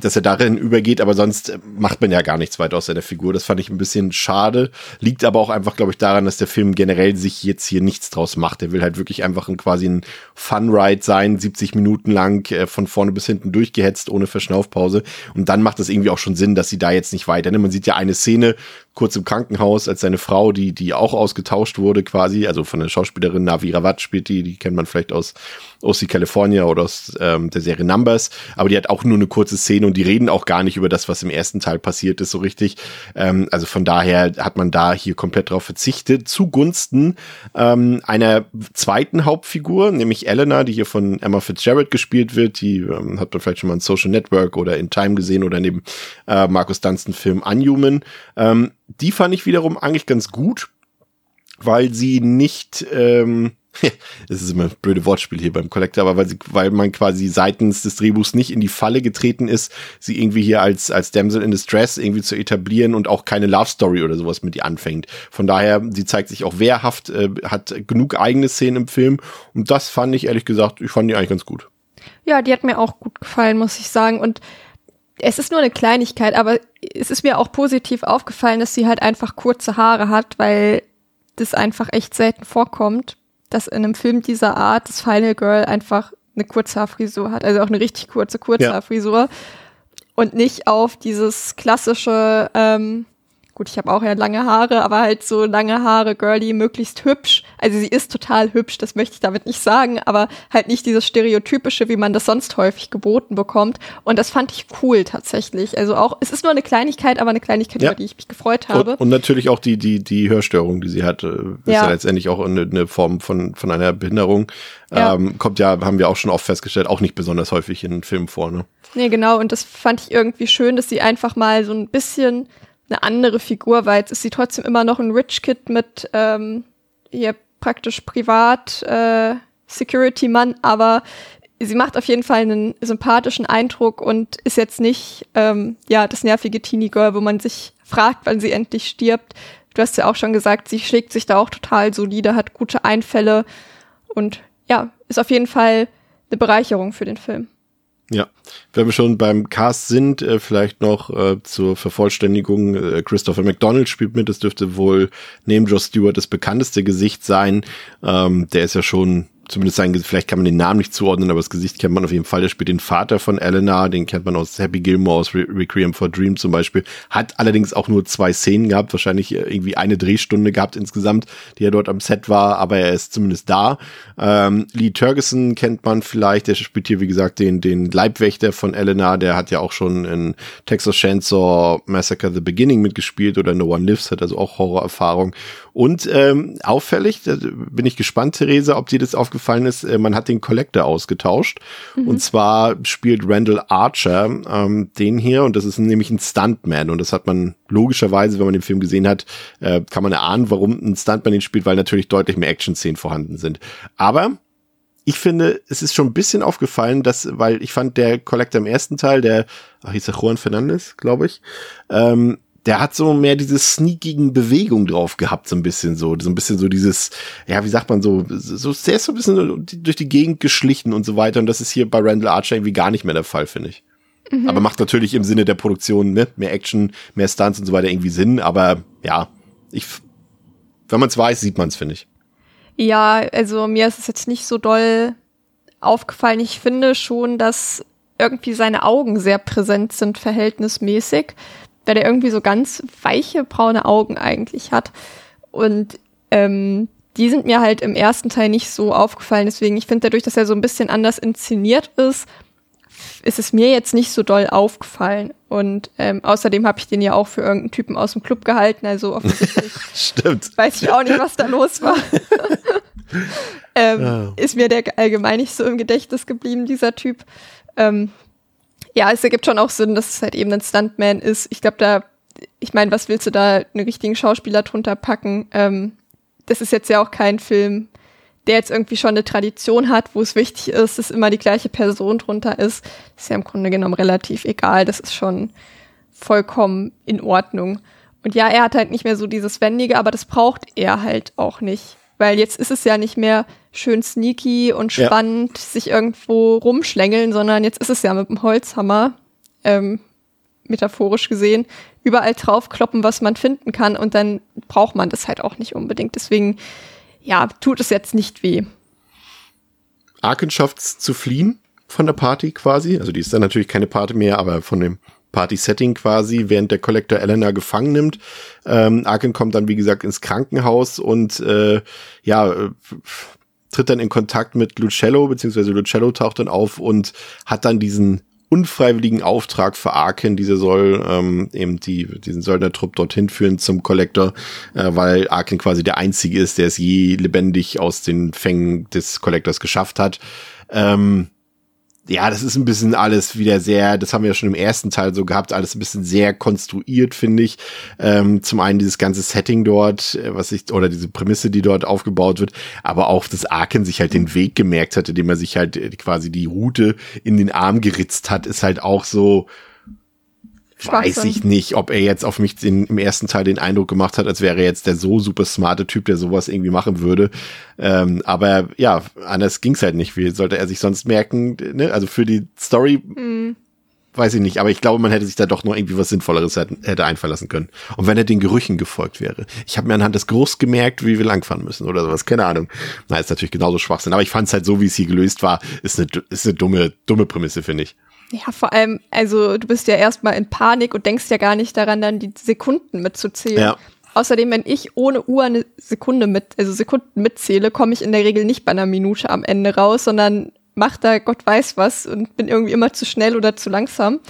[SPEAKER 2] dass er darin übergeht, aber sonst macht man ja gar nichts weiter aus seiner Figur. Das fand ich ein bisschen schade. Liegt aber auch einfach, glaube ich, daran, dass der Film generell sich jetzt hier nichts draus macht. Er will halt wirklich einfach ein, quasi ein Fun-Ride sein, 70 Minuten lang äh, von vorne bis hinten durchgehetzt, ohne Verschnaufpause. Und dann macht das irgendwie auch schon Sinn, dass sie da jetzt nicht weiter. Ne? Man sieht ja eine Szene kurz im Krankenhaus, als seine Frau, die, die auch ausgetauscht wurde quasi, also von der Schauspielerin Navi Ravat spielt die, die kennt man vielleicht aus OC California oder aus ähm, der Serie Numbers, aber die hat auch nur eine kurze Szene und die reden auch gar nicht über das, was im ersten Teil passiert ist, so richtig. Ähm, also von daher hat man da hier komplett drauf verzichtet, zugunsten ähm, einer zweiten Hauptfigur, nämlich Elena, die hier von Emma Fitzgerald gespielt wird, die ähm, hat man vielleicht schon mal in Social Network oder in Time gesehen oder dem äh, Markus Dunstan Film Unhuman. Ähm, die fand ich wiederum eigentlich ganz gut, weil sie nicht, ähm, das ist immer ein blöde Wortspiel hier beim Collector, aber weil, sie, weil man quasi seitens des Drehbuchs nicht in die Falle getreten ist, sie irgendwie hier als, als Damsel in Distress irgendwie zu etablieren und auch keine Love Story oder sowas mit ihr anfängt. Von daher, sie zeigt sich auch wehrhaft, äh, hat genug eigene Szenen im Film und das fand ich ehrlich gesagt, ich fand die eigentlich ganz gut.
[SPEAKER 3] Ja, die hat mir auch gut gefallen, muss ich sagen und es ist nur eine Kleinigkeit, aber es ist mir auch positiv aufgefallen, dass sie halt einfach kurze Haare hat, weil das einfach echt selten vorkommt, dass in einem Film dieser Art das Final Girl einfach eine Kurzhaarfrisur hat, also auch eine richtig kurze Kurzhaarfrisur ja. und nicht auf dieses klassische ähm, gut, ich habe auch ja lange Haare, aber halt so lange Haare, girly, möglichst hübsch. Also sie ist total hübsch, das möchte ich damit nicht sagen, aber halt nicht dieses stereotypische, wie man das sonst häufig geboten bekommt. Und das fand ich cool tatsächlich. Also auch, es ist nur eine Kleinigkeit, aber eine Kleinigkeit, ja. über die ich mich gefreut habe.
[SPEAKER 2] Und, und, natürlich auch die, die, die Hörstörung, die sie hat, äh, ist ja, ja letztendlich auch eine, eine, Form von, von einer Behinderung. Ja. Ähm, kommt ja, haben wir auch schon oft festgestellt, auch nicht besonders häufig in Filmen vor, ne?
[SPEAKER 3] Nee, genau. Und das fand ich irgendwie schön, dass sie einfach mal so ein bisschen eine andere Figur, weil jetzt ist sie trotzdem immer noch ein Rich Kid mit ähm, ihr praktisch privat äh, Security-Mann, aber sie macht auf jeden Fall einen sympathischen Eindruck und ist jetzt nicht ähm, ja das nervige Teenie Girl, wo man sich fragt, wann sie endlich stirbt. Du hast ja auch schon gesagt, sie schlägt sich da auch total solide, hat gute Einfälle und ja, ist auf jeden Fall eine Bereicherung für den Film.
[SPEAKER 2] Ja, wenn wir schon beim Cast sind, äh, vielleicht noch äh, zur Vervollständigung, äh, Christopher McDonald spielt mit, das dürfte wohl neben Joe Stewart das bekannteste Gesicht sein. Ähm, der ist ja schon zumindest sein, vielleicht kann man den Namen nicht zuordnen, aber das Gesicht kennt man auf jeden Fall. Der spielt den Vater von Elena, den kennt man aus Happy Gilmore, aus Re Requiem for Dream zum Beispiel. Hat allerdings auch nur zwei Szenen gehabt, wahrscheinlich irgendwie eine Drehstunde gehabt insgesamt, die er dort am Set war, aber er ist zumindest da. Ähm, Lee Turgeson kennt man vielleicht, der spielt hier, wie gesagt, den, den Leibwächter von Elena, der hat ja auch schon in Texas Chainsaw Massacre The Beginning mitgespielt oder No One Lives, hat also auch Horrorerfahrung. Und ähm, auffällig, da bin ich gespannt, Theresa, ob dir das aufgefallen ist, äh, man hat den Collector ausgetauscht. Mhm. Und zwar spielt Randall Archer ähm, den hier und das ist nämlich ein Stuntman. Und das hat man logischerweise, wenn man den Film gesehen hat, äh, kann man erahnen, warum ein Stuntman ihn spielt, weil natürlich deutlich mehr Action-Szenen vorhanden sind. Aber ich finde, es ist schon ein bisschen aufgefallen, dass, weil ich fand, der Collector im ersten Teil, der, ach, hieß der Juan Fernandez, glaube ich, ähm, der hat so mehr diese sneakigen Bewegungen drauf gehabt, so ein bisschen so, so ein bisschen so dieses, ja, wie sagt man so, so, ist so ein bisschen durch die Gegend geschlichen und so weiter und das ist hier bei Randall Archer irgendwie gar nicht mehr der Fall, finde ich. Mhm. Aber macht natürlich im Sinne der Produktion, ne, mehr Action, mehr Stunts und so weiter irgendwie Sinn, aber ja, ich, wenn man es weiß, sieht man es, finde ich.
[SPEAKER 3] Ja, also mir ist es jetzt nicht so doll aufgefallen. Ich finde schon, dass irgendwie seine Augen sehr präsent sind, verhältnismäßig weil der irgendwie so ganz weiche braune Augen eigentlich hat. Und ähm, die sind mir halt im ersten Teil nicht so aufgefallen. Deswegen, ich finde dadurch, dass er so ein bisschen anders inszeniert ist, ist es mir jetzt nicht so doll aufgefallen. Und ähm, außerdem habe ich den ja auch für irgendeinen Typen aus dem Club gehalten. Also offensichtlich
[SPEAKER 2] Stimmt.
[SPEAKER 3] weiß ich auch nicht, was da los war. ähm, ja. Ist mir der allgemein nicht so im Gedächtnis geblieben, dieser Typ. Ähm, ja, es ergibt schon auch Sinn, dass es halt eben ein Stuntman ist. Ich glaube, da, ich meine, was willst du da einen richtigen Schauspieler drunter packen? Ähm, das ist jetzt ja auch kein Film, der jetzt irgendwie schon eine Tradition hat, wo es wichtig ist, dass immer die gleiche Person drunter ist. Das ist ja im Grunde genommen relativ egal. Das ist schon vollkommen in Ordnung. Und ja, er hat halt nicht mehr so dieses Wendige, aber das braucht er halt auch nicht. Weil jetzt ist es ja nicht mehr schön sneaky und spannend ja. sich irgendwo rumschlängeln, sondern jetzt ist es ja mit dem Holzhammer, ähm, metaphorisch gesehen, überall draufkloppen, was man finden kann und dann braucht man das halt auch nicht unbedingt. Deswegen, ja, tut es jetzt nicht weh.
[SPEAKER 2] Arken schafft's zu fliehen von der Party quasi. Also die ist dann natürlich keine Party mehr, aber von dem Party-Setting quasi, während der Collector Elena gefangen nimmt. Ähm, Arken kommt dann, wie gesagt, ins Krankenhaus und äh, ja, äh, tritt dann in Kontakt mit Lucello, beziehungsweise Lucello taucht dann auf und hat dann diesen unfreiwilligen Auftrag für Arken, dieser soll ähm, eben die, diesen Söldnertrupp dorthin führen zum Kollektor, äh, weil Arken quasi der Einzige ist, der es je lebendig aus den Fängen des Kollektors geschafft hat. Ähm, ja, das ist ein bisschen alles wieder sehr, das haben wir ja schon im ersten Teil so gehabt, alles ein bisschen sehr konstruiert, finde ich. Ähm, zum einen dieses ganze Setting dort, äh, was ich, oder diese Prämisse, die dort aufgebaut wird, aber auch, dass Arken sich halt den Weg gemerkt hat, indem er sich halt äh, quasi die Route in den Arm geritzt hat, ist halt auch so, weiß ich nicht, ob er jetzt auf mich den, im ersten Teil den Eindruck gemacht hat, als wäre er jetzt der so super smarte Typ, der sowas irgendwie machen würde. Ähm, aber ja, anders ging's halt nicht. Wie sollte er sich sonst merken? Ne? Also für die Story mhm. weiß ich nicht, aber ich glaube, man hätte sich da doch noch irgendwie was Sinnvolleres hätte, einfallen lassen können. Und wenn er den Gerüchen gefolgt wäre. Ich habe mir anhand des Geruchs gemerkt, wie wir langfahren müssen oder sowas. Keine Ahnung. Na, ist natürlich genauso Schwachsinn. Aber ich fand es halt so, wie es hier gelöst war, ist eine, ist eine dumme, dumme Prämisse, finde ich.
[SPEAKER 3] Ja, vor allem, also du bist ja erstmal in Panik und denkst ja gar nicht daran, dann die Sekunden mitzuzählen. Ja. Außerdem, wenn ich ohne Uhr eine Sekunde mit, also Sekunden mitzähle, komme ich in der Regel nicht bei einer Minute am Ende raus, sondern mach da Gott weiß was und bin irgendwie immer zu schnell oder zu langsam.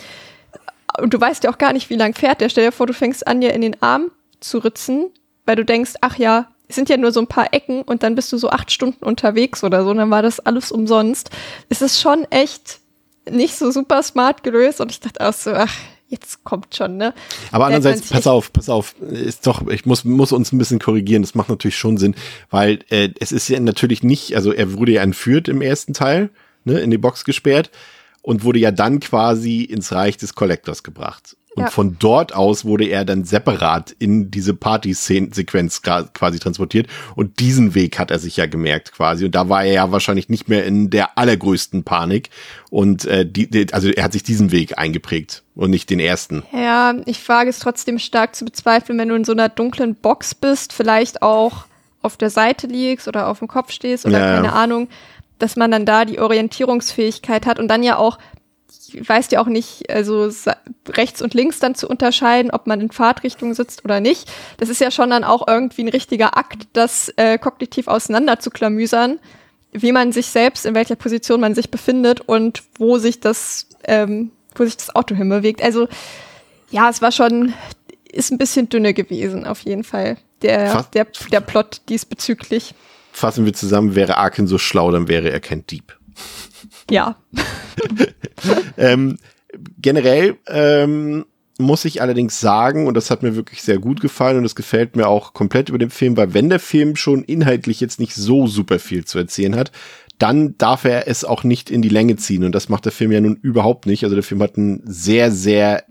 [SPEAKER 3] Und du weißt ja auch gar nicht, wie lang fährt der. Stell dir vor, du fängst an, dir in den Arm zu ritzen, weil du denkst, ach ja, es sind ja nur so ein paar Ecken und dann bist du so acht Stunden unterwegs oder so, und dann war das alles umsonst. Es ist schon echt nicht so super smart gelöst und ich dachte auch so, ach, jetzt kommt schon, ne?
[SPEAKER 2] Aber andererseits, pass auf, pass auf, ist doch, ich muss, muss uns ein bisschen korrigieren, das macht natürlich schon Sinn, weil äh, es ist ja natürlich nicht, also er wurde ja entführt im ersten Teil, ne, in die Box gesperrt und wurde ja dann quasi ins Reich des Collectors gebracht. Und ja. von dort aus wurde er dann separat in diese Party-Sequenz quasi transportiert. Und diesen Weg hat er sich ja gemerkt quasi. Und da war er ja wahrscheinlich nicht mehr in der allergrößten Panik. Und äh, die, also er hat sich diesen Weg eingeprägt und nicht den ersten.
[SPEAKER 3] Ja, ich wage es trotzdem stark zu bezweifeln, wenn du in so einer dunklen Box bist, vielleicht auch auf der Seite liegst oder auf dem Kopf stehst oder
[SPEAKER 2] ja.
[SPEAKER 3] keine Ahnung, dass man dann da die Orientierungsfähigkeit hat und dann ja auch, weißt ja auch nicht, also rechts und links dann zu unterscheiden, ob man in Fahrtrichtung sitzt oder nicht. Das ist ja schon dann auch irgendwie ein richtiger Akt, das äh, kognitiv auseinander zu klamüsern, wie man sich selbst, in welcher Position man sich befindet und wo sich das, ähm, wo sich das Auto hinbewegt. Also ja, es war schon, ist ein bisschen dünne gewesen, auf jeden Fall. Der, der, der Plot diesbezüglich.
[SPEAKER 2] Fassen wir zusammen, wäre Arkin so schlau, dann wäre er kein Dieb.
[SPEAKER 3] Ja.
[SPEAKER 2] Ähm, generell ähm, muss ich allerdings sagen, und das hat mir wirklich sehr gut gefallen und das gefällt mir auch komplett über den Film, weil wenn der Film schon inhaltlich jetzt nicht so super viel zu erzählen hat, dann darf er es auch nicht in die Länge ziehen. Und das macht der Film ja nun überhaupt nicht. Also der Film hat ein sehr, sehr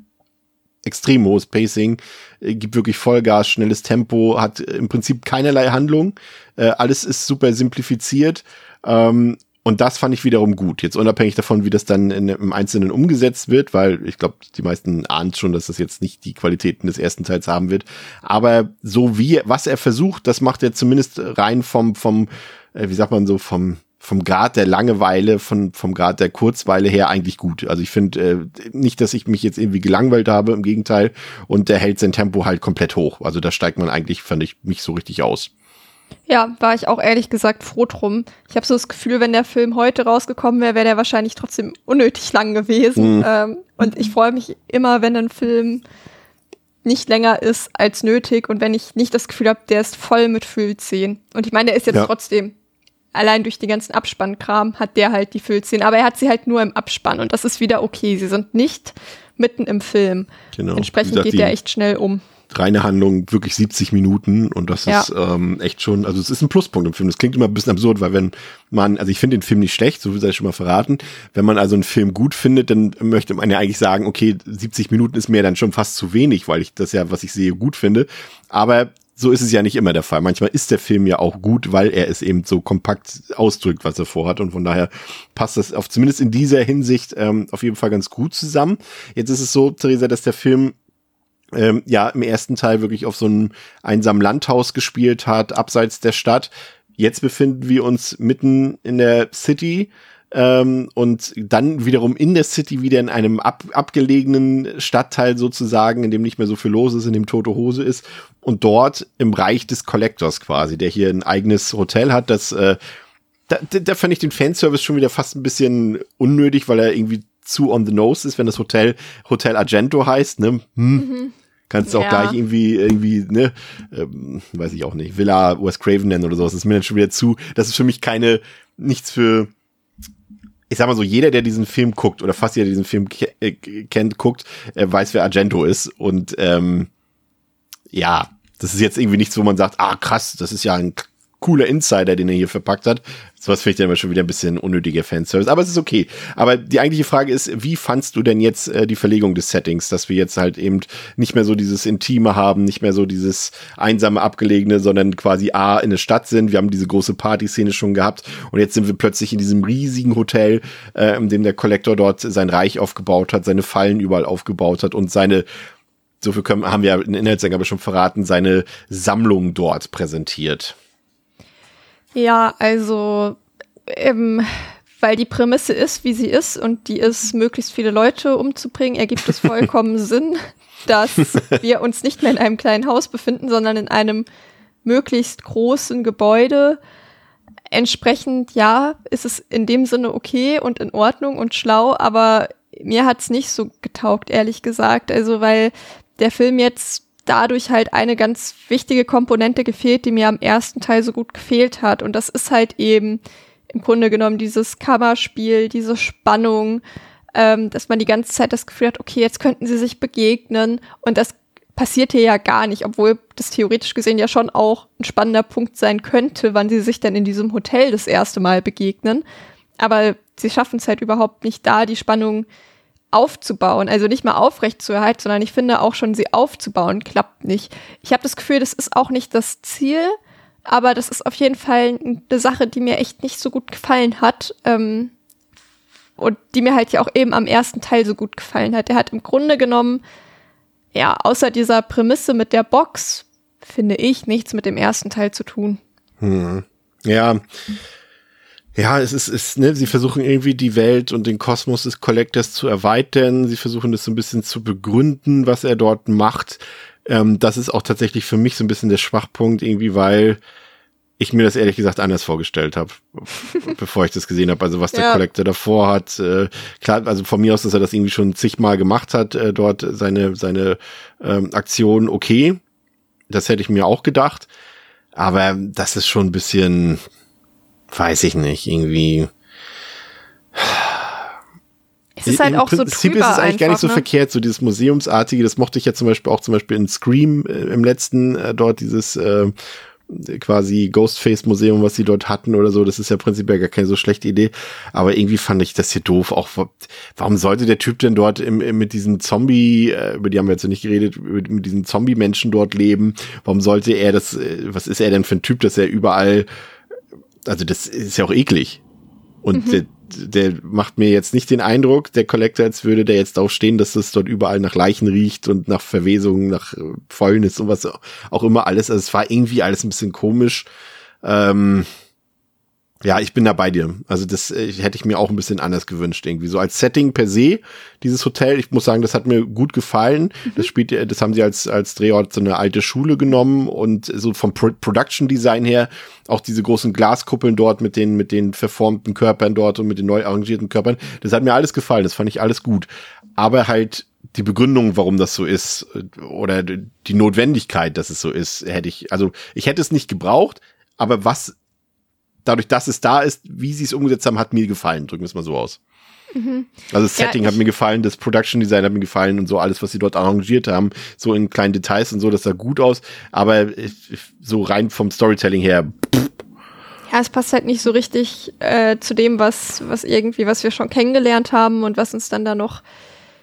[SPEAKER 2] extrem hohes Pacing, äh, gibt wirklich Vollgas, schnelles Tempo, hat im Prinzip keinerlei Handlung. Äh, alles ist super simplifiziert. Ähm, und das fand ich wiederum gut. Jetzt unabhängig davon, wie das dann in, im Einzelnen umgesetzt wird, weil ich glaube, die meisten ahnen schon, dass das jetzt nicht die Qualitäten des ersten Teils haben wird. Aber so wie, was er versucht, das macht er zumindest rein vom, vom, äh, wie sagt man so, vom, vom Grad der Langeweile, von, vom Grad der Kurzweile her eigentlich gut. Also ich finde äh, nicht, dass ich mich jetzt irgendwie gelangweilt habe, im Gegenteil. Und der hält sein Tempo halt komplett hoch. Also da steigt man eigentlich, fand ich, nicht so richtig aus.
[SPEAKER 3] Ja, war ich auch ehrlich gesagt froh drum. Ich habe so das Gefühl, wenn der Film heute rausgekommen wäre, wäre der wahrscheinlich trotzdem unnötig lang gewesen.
[SPEAKER 2] Mhm.
[SPEAKER 3] Ähm, und ich freue mich immer, wenn ein Film nicht länger ist als nötig und wenn ich nicht das Gefühl habe, der ist voll mit Füllszenen. Und ich meine, der ist jetzt
[SPEAKER 2] Ja.
[SPEAKER 3] trotzdem, allein durch die ganzen Abspannkram hat der halt die Füllszenen, aber er hat sie halt nur im Abspann und das ist wieder okay. Sie sind nicht mitten im Film.
[SPEAKER 2] Genau.
[SPEAKER 3] Entsprechend
[SPEAKER 2] gesagt,
[SPEAKER 3] geht der echt schnell um.
[SPEAKER 2] Reine Handlung wirklich 70 Minuten und das
[SPEAKER 3] Ja.
[SPEAKER 2] ist ähm, echt schon, also es ist ein Pluspunkt im Film. Das klingt immer ein bisschen absurd, weil wenn man, also ich finde den Film nicht schlecht, so sei schon mal verraten. Wenn man also einen Film gut findet, dann möchte man ja eigentlich sagen, okay, 70 Minuten ist mir dann schon fast zu wenig, weil ich das ja, was ich sehe, gut finde. Aber so ist es ja nicht immer der Fall. Manchmal ist der Film ja auch gut, weil er es eben so kompakt ausdrückt, was er vorhat. Und von daher passt das auf zumindest in dieser Hinsicht ähm, auf jeden Fall ganz gut zusammen. Jetzt ist es so, Theresa, dass der Film ähm, ja im ersten Teil wirklich auf so einem einsamen Landhaus gespielt hat, abseits der Stadt. Jetzt befinden wir uns mitten in der City ähm, und dann wiederum in der City wieder in einem ab, abgelegenen Stadtteil sozusagen, in dem nicht mehr so viel los ist, in dem tote Hose ist und dort im Reich des Collectors quasi, der hier ein eigenes Hotel hat, das äh, da, da, fand ich den Fanservice schon wieder fast ein bisschen unnötig, weil er irgendwie zu on the nose ist, wenn das Hotel Hotel Argento heißt, ne? Hm. Kannst du auch
[SPEAKER 3] Ja.
[SPEAKER 2] gleich irgendwie, irgendwie, ne, ähm, weiß ich auch nicht, Villa Wes Craven nennen oder sowas. Das ist mir dann schon wieder zu, das ist für mich keine, nichts für, ich sag mal so, jeder, der diesen Film guckt, oder fast jeder, der diesen Film ke äh, kennt, guckt, äh, weiß, wer Argento ist. Und ähm, ja, das ist jetzt irgendwie nichts, wo man sagt, ah krass, das ist ja ein cooler Insider, den er hier verpackt hat. Sowas finde ich dann immer schon wieder ein bisschen unnötiger Fanservice, aber es ist okay. Aber die eigentliche Frage ist, wie fandst du denn jetzt äh, die Verlegung des Settings, dass wir jetzt halt eben nicht mehr so dieses Intime haben, nicht mehr so dieses einsame, abgelegene, sondern quasi A, in der Stadt sind. Wir haben diese große Partyszene schon gehabt und jetzt sind wir plötzlich in diesem riesigen Hotel, äh, in dem der Kollektor dort sein Reich aufgebaut hat, seine Fallen überall aufgebaut hat und seine so viel können, haben wir in Inhaltsangabe schon verraten, seine Sammlung dort präsentiert.
[SPEAKER 3] Ja, also, ähm, weil die Prämisse ist, wie sie ist und die ist, möglichst viele Leute umzubringen, ergibt es vollkommen Sinn, dass wir uns nicht mehr in einem kleinen Haus befinden, sondern in einem möglichst großen Gebäude. Entsprechend, ja, ist es in dem Sinne okay und in Ordnung und schlau, aber mir hat's nicht so getaugt, ehrlich gesagt. Also, weil der Film jetzt dadurch halt eine ganz wichtige Komponente gefehlt, die mir am ersten Teil so gut gefehlt hat. Und das ist halt eben im Grunde genommen dieses Kammerspiel, diese Spannung, ähm, dass man die ganze Zeit das Gefühl hat, okay, jetzt könnten sie sich begegnen. Und das passiert hier ja gar nicht, obwohl das theoretisch gesehen ja schon auch ein spannender Punkt sein könnte, wann sie sich dann in diesem Hotel das erste Mal begegnen. Aber sie schaffen es halt überhaupt nicht da, die Spannung aufzubauen, also nicht mal aufrecht zu erhalten, sondern ich finde auch schon sie aufzubauen, klappt nicht. Ich habe das Gefühl, das ist auch nicht das Ziel, aber das ist auf jeden Fall eine Sache, die mir echt nicht so gut gefallen hat ähm, und die mir halt ja auch eben am ersten Teil so gut gefallen hat. Der hat im Grunde genommen, ja, außer dieser Prämisse mit der Box, finde ich, nichts mit dem ersten Teil zu tun.
[SPEAKER 2] Hm. Ja. Ja, es ist, ist, ne, sie versuchen irgendwie die Welt und den Kosmos des Collectors zu erweitern. Sie versuchen das so ein bisschen zu begründen, was er dort macht. Ähm, das ist auch tatsächlich für mich so ein bisschen der Schwachpunkt irgendwie, weil ich mir das ehrlich gesagt anders vorgestellt habe, bevor ich das gesehen habe. Also was der ja. Collector davor hat, äh, klar, also von mir aus, dass er das irgendwie schon zigmal gemacht hat, äh, dort seine seine ähm, Aktion, okay, das hätte ich mir auch gedacht, aber das ist schon ein bisschen, weiß ich nicht, irgendwie.
[SPEAKER 3] Es ist halt auch Prinzip so Prinzip ist es eigentlich
[SPEAKER 2] gar nicht so
[SPEAKER 3] ne?
[SPEAKER 2] verkehrt, so dieses Museumsartige, das mochte ich ja zum Beispiel auch zum Beispiel in Scream äh, im letzten, äh, dort dieses äh, quasi Ghostface-Museum, was sie dort hatten oder so. Das ist ja prinzipiell gar keine so schlechte Idee. Aber irgendwie fand ich das hier doof. Auch warum sollte der Typ denn dort im, im, mit diesen Zombie, äh, über die haben wir jetzt nicht geredet, mit, mit diesen Zombie-Menschen dort leben? Warum sollte er das, äh, was ist er denn für ein Typ, dass er überall, also das ist ja auch eklig. Und mhm. der, der macht mir jetzt nicht den Eindruck, der Collector, als würde der jetzt darauf stehen, dass es dort überall nach Leichen riecht und nach Verwesung, nach äh, Fäulnis und was auch immer alles. Also es war irgendwie alles ein bisschen komisch. Ähm, ja, ich bin da bei dir. Also das äh, hätte ich mir auch ein bisschen anders gewünscht irgendwie. So als Setting per se, dieses Hotel, ich muss sagen, das hat mir gut gefallen. Mhm. Das spielt, das haben sie als, als Drehort so eine alte Schule genommen und so vom Pro Production Design her auch diese großen Glaskuppeln dort mit den, mit den verformten Körpern dort und mit den neu arrangierten Körpern. Das hat mir alles gefallen. Das fand ich alles gut. Aber halt die Begründung, warum das so ist oder die Notwendigkeit, dass es so ist, hätte ich, also ich hätte es nicht gebraucht, aber was dadurch, dass es da ist, wie sie es umgesetzt haben, hat mir gefallen. Drücken wir es mal so aus. Mhm. Also das Setting ja, hat mir gefallen, das Production Design hat mir gefallen und so alles, was sie dort arrangiert haben, so in kleinen Details und so, das sah gut aus. Aber so rein vom Storytelling her. Pff.
[SPEAKER 3] Ja, es passt halt nicht so richtig äh, zu dem, was, was irgendwie, was wir schon kennengelernt haben und was uns dann da noch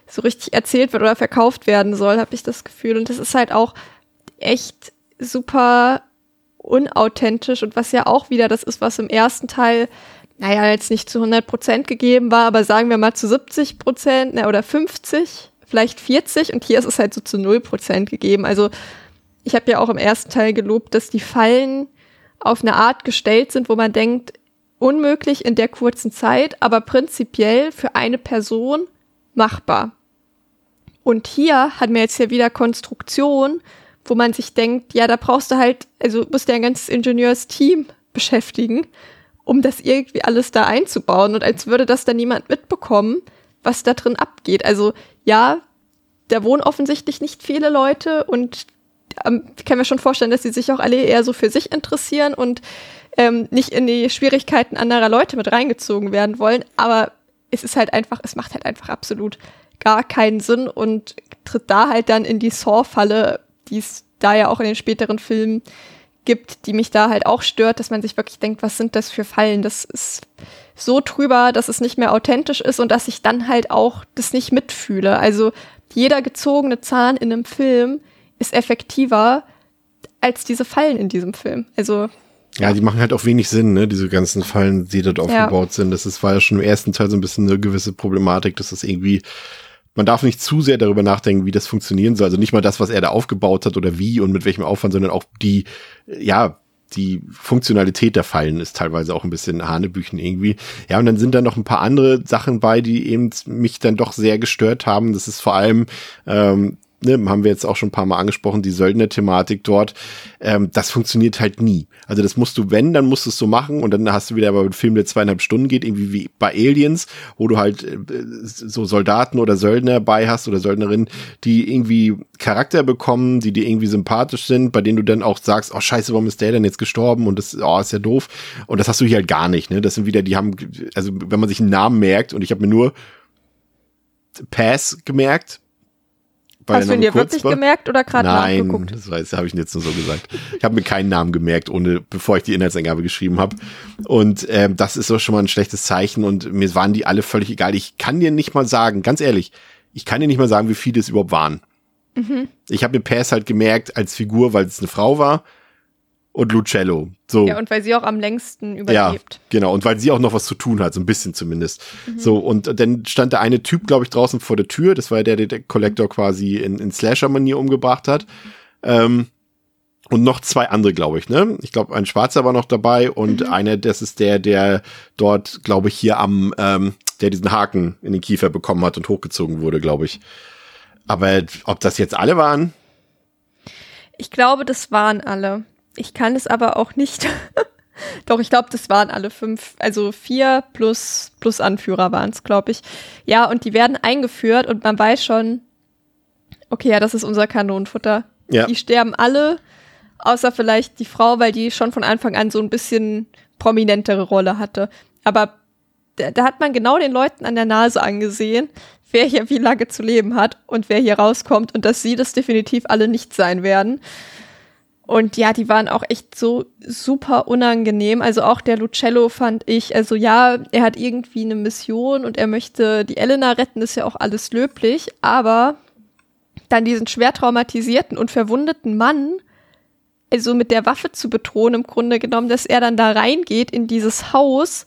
[SPEAKER 3] so richtig erzählt wird oder verkauft werden soll, habe ich das Gefühl. Und das ist halt auch echt super unauthentisch und was ja auch wieder das ist, was im ersten Teil, naja, jetzt nicht zu 100 Prozent gegeben war, aber sagen wir mal zu 70 Prozent oder 50, vielleicht 40 und hier ist es halt so zu 0 Prozent gegeben. Also ich habe ja auch im ersten Teil gelobt, dass die Fallen auf eine Art gestellt sind, wo man denkt, unmöglich in der kurzen Zeit, aber prinzipiell für eine Person machbar. Und hier hat man jetzt ja wieder Konstruktion, wo man sich denkt, ja, da brauchst du halt, also musst du ja ein ganzes Ingenieursteam beschäftigen, um das irgendwie alles da einzubauen und als würde das dann niemand mitbekommen, was da drin abgeht. Also ja, da wohnen offensichtlich nicht viele Leute und ähm, ich kann mir schon vorstellen, dass sie sich auch alle eher so für sich interessieren und ähm, nicht in die Schwierigkeiten anderer Leute mit reingezogen werden wollen. Aber es ist halt einfach, es macht halt einfach absolut gar keinen Sinn und tritt da halt dann in die Saw-Falle, die es da ja auch in den späteren Filmen gibt, die mich da halt auch stört, dass man sich wirklich denkt, was sind das für Fallen? Das ist so drüber, dass es nicht mehr authentisch ist und dass ich dann halt auch das nicht mitfühle. Also jeder gezogene Zahn in einem Film ist effektiver als diese Fallen in diesem Film. Also
[SPEAKER 2] ja, die machen halt auch wenig Sinn, ne? Diese ganzen Fallen, die dort aufgebaut ja. sind. Das ist, war ja schon im ersten Teil so ein bisschen eine gewisse Problematik, dass das irgendwie man darf nicht zu sehr darüber nachdenken, wie das funktionieren soll. Also nicht mal das, was er da aufgebaut hat oder wie und mit welchem Aufwand, sondern auch die, ja, die Funktionalität der Fallen ist teilweise auch ein bisschen Hanebüchen irgendwie. Ja, und dann sind da noch ein paar andere Sachen bei, die eben mich dann doch sehr gestört haben. Das ist vor allem ähm, ne, haben wir jetzt auch schon ein paar Mal angesprochen, die Söldner-Thematik dort, ähm, das funktioniert halt nie. Also das musst du, wenn, dann musst du es so machen und dann hast du wieder aber einen Film, der zweieinhalb Stunden geht, irgendwie wie bei Aliens, wo du halt äh, so Soldaten oder Söldner bei hast oder Söldnerinnen, die irgendwie Charakter bekommen, die dir irgendwie sympathisch sind, bei denen du dann auch sagst, oh scheiße, warum ist der denn jetzt gestorben und das, oh, ist ja doof. Und das hast du hier halt gar nicht, ne? Das sind wieder, die haben, also wenn man sich einen Namen merkt und ich habe mir nur Pass gemerkt,
[SPEAKER 3] Hast du ihn dir wirklich war? gemerkt oder gerade
[SPEAKER 2] nachgeguckt? Nein, das weiß, habe ich jetzt nur so gesagt. Ich habe mir keinen Namen gemerkt, ohne bevor ich die Inhaltsangabe geschrieben habe. Und ähm, das ist doch schon mal ein schlechtes Zeichen. Und mir waren die alle völlig egal. Ich kann dir nicht mal sagen, ganz ehrlich, ich kann dir nicht mal sagen, wie viele es überhaupt waren. Mhm. Ich habe mir Pass halt gemerkt als Figur, weil es eine Frau war und Lucello. So.
[SPEAKER 3] Ja, und weil sie auch am längsten überlebt.
[SPEAKER 2] Ja, genau. Und weil sie auch noch was zu tun hat, so ein bisschen zumindest. Mhm. So, und dann stand der eine Typ, glaube ich, draußen vor der Tür. Das war der, der der Collector quasi in, in Slasher-Manier umgebracht hat. Ähm, und noch zwei andere, glaube ich, ne? Ich glaube, ein Schwarzer war noch dabei und mhm. einer, das ist der, der dort, glaube ich, hier am, ähm, der diesen Haken in den Kiefer bekommen hat und hochgezogen wurde, glaube ich. Aber ob das jetzt alle waren?
[SPEAKER 3] Ich glaube, das waren alle. Ich kann es aber auch nicht. Doch, ich glaube, das waren alle fünf, also vier plus, plus Anführer waren es, glaube ich. Ja, und die werden eingeführt und man weiß schon, okay, ja, das ist unser Kanonenfutter. Ja. Die sterben alle außer vielleicht die Frau, weil die schon von Anfang an so ein bisschen prominentere Rolle hatte. Aber da, da hat man genau den Leuten an der Nase angesehen, wer hier wie lange zu leben hat und wer hier rauskommt und dass sie das definitiv alle nicht sein werden. Und ja, die waren auch echt so super unangenehm. Also auch der Lucello fand ich, also ja, er hat irgendwie eine Mission und er möchte die Elena retten, ist ja auch alles löblich, aber dann diesen schwer traumatisierten und verwundeten Mann also mit der Waffe zu bedrohen, im Grunde genommen, dass er dann da reingeht in dieses Haus.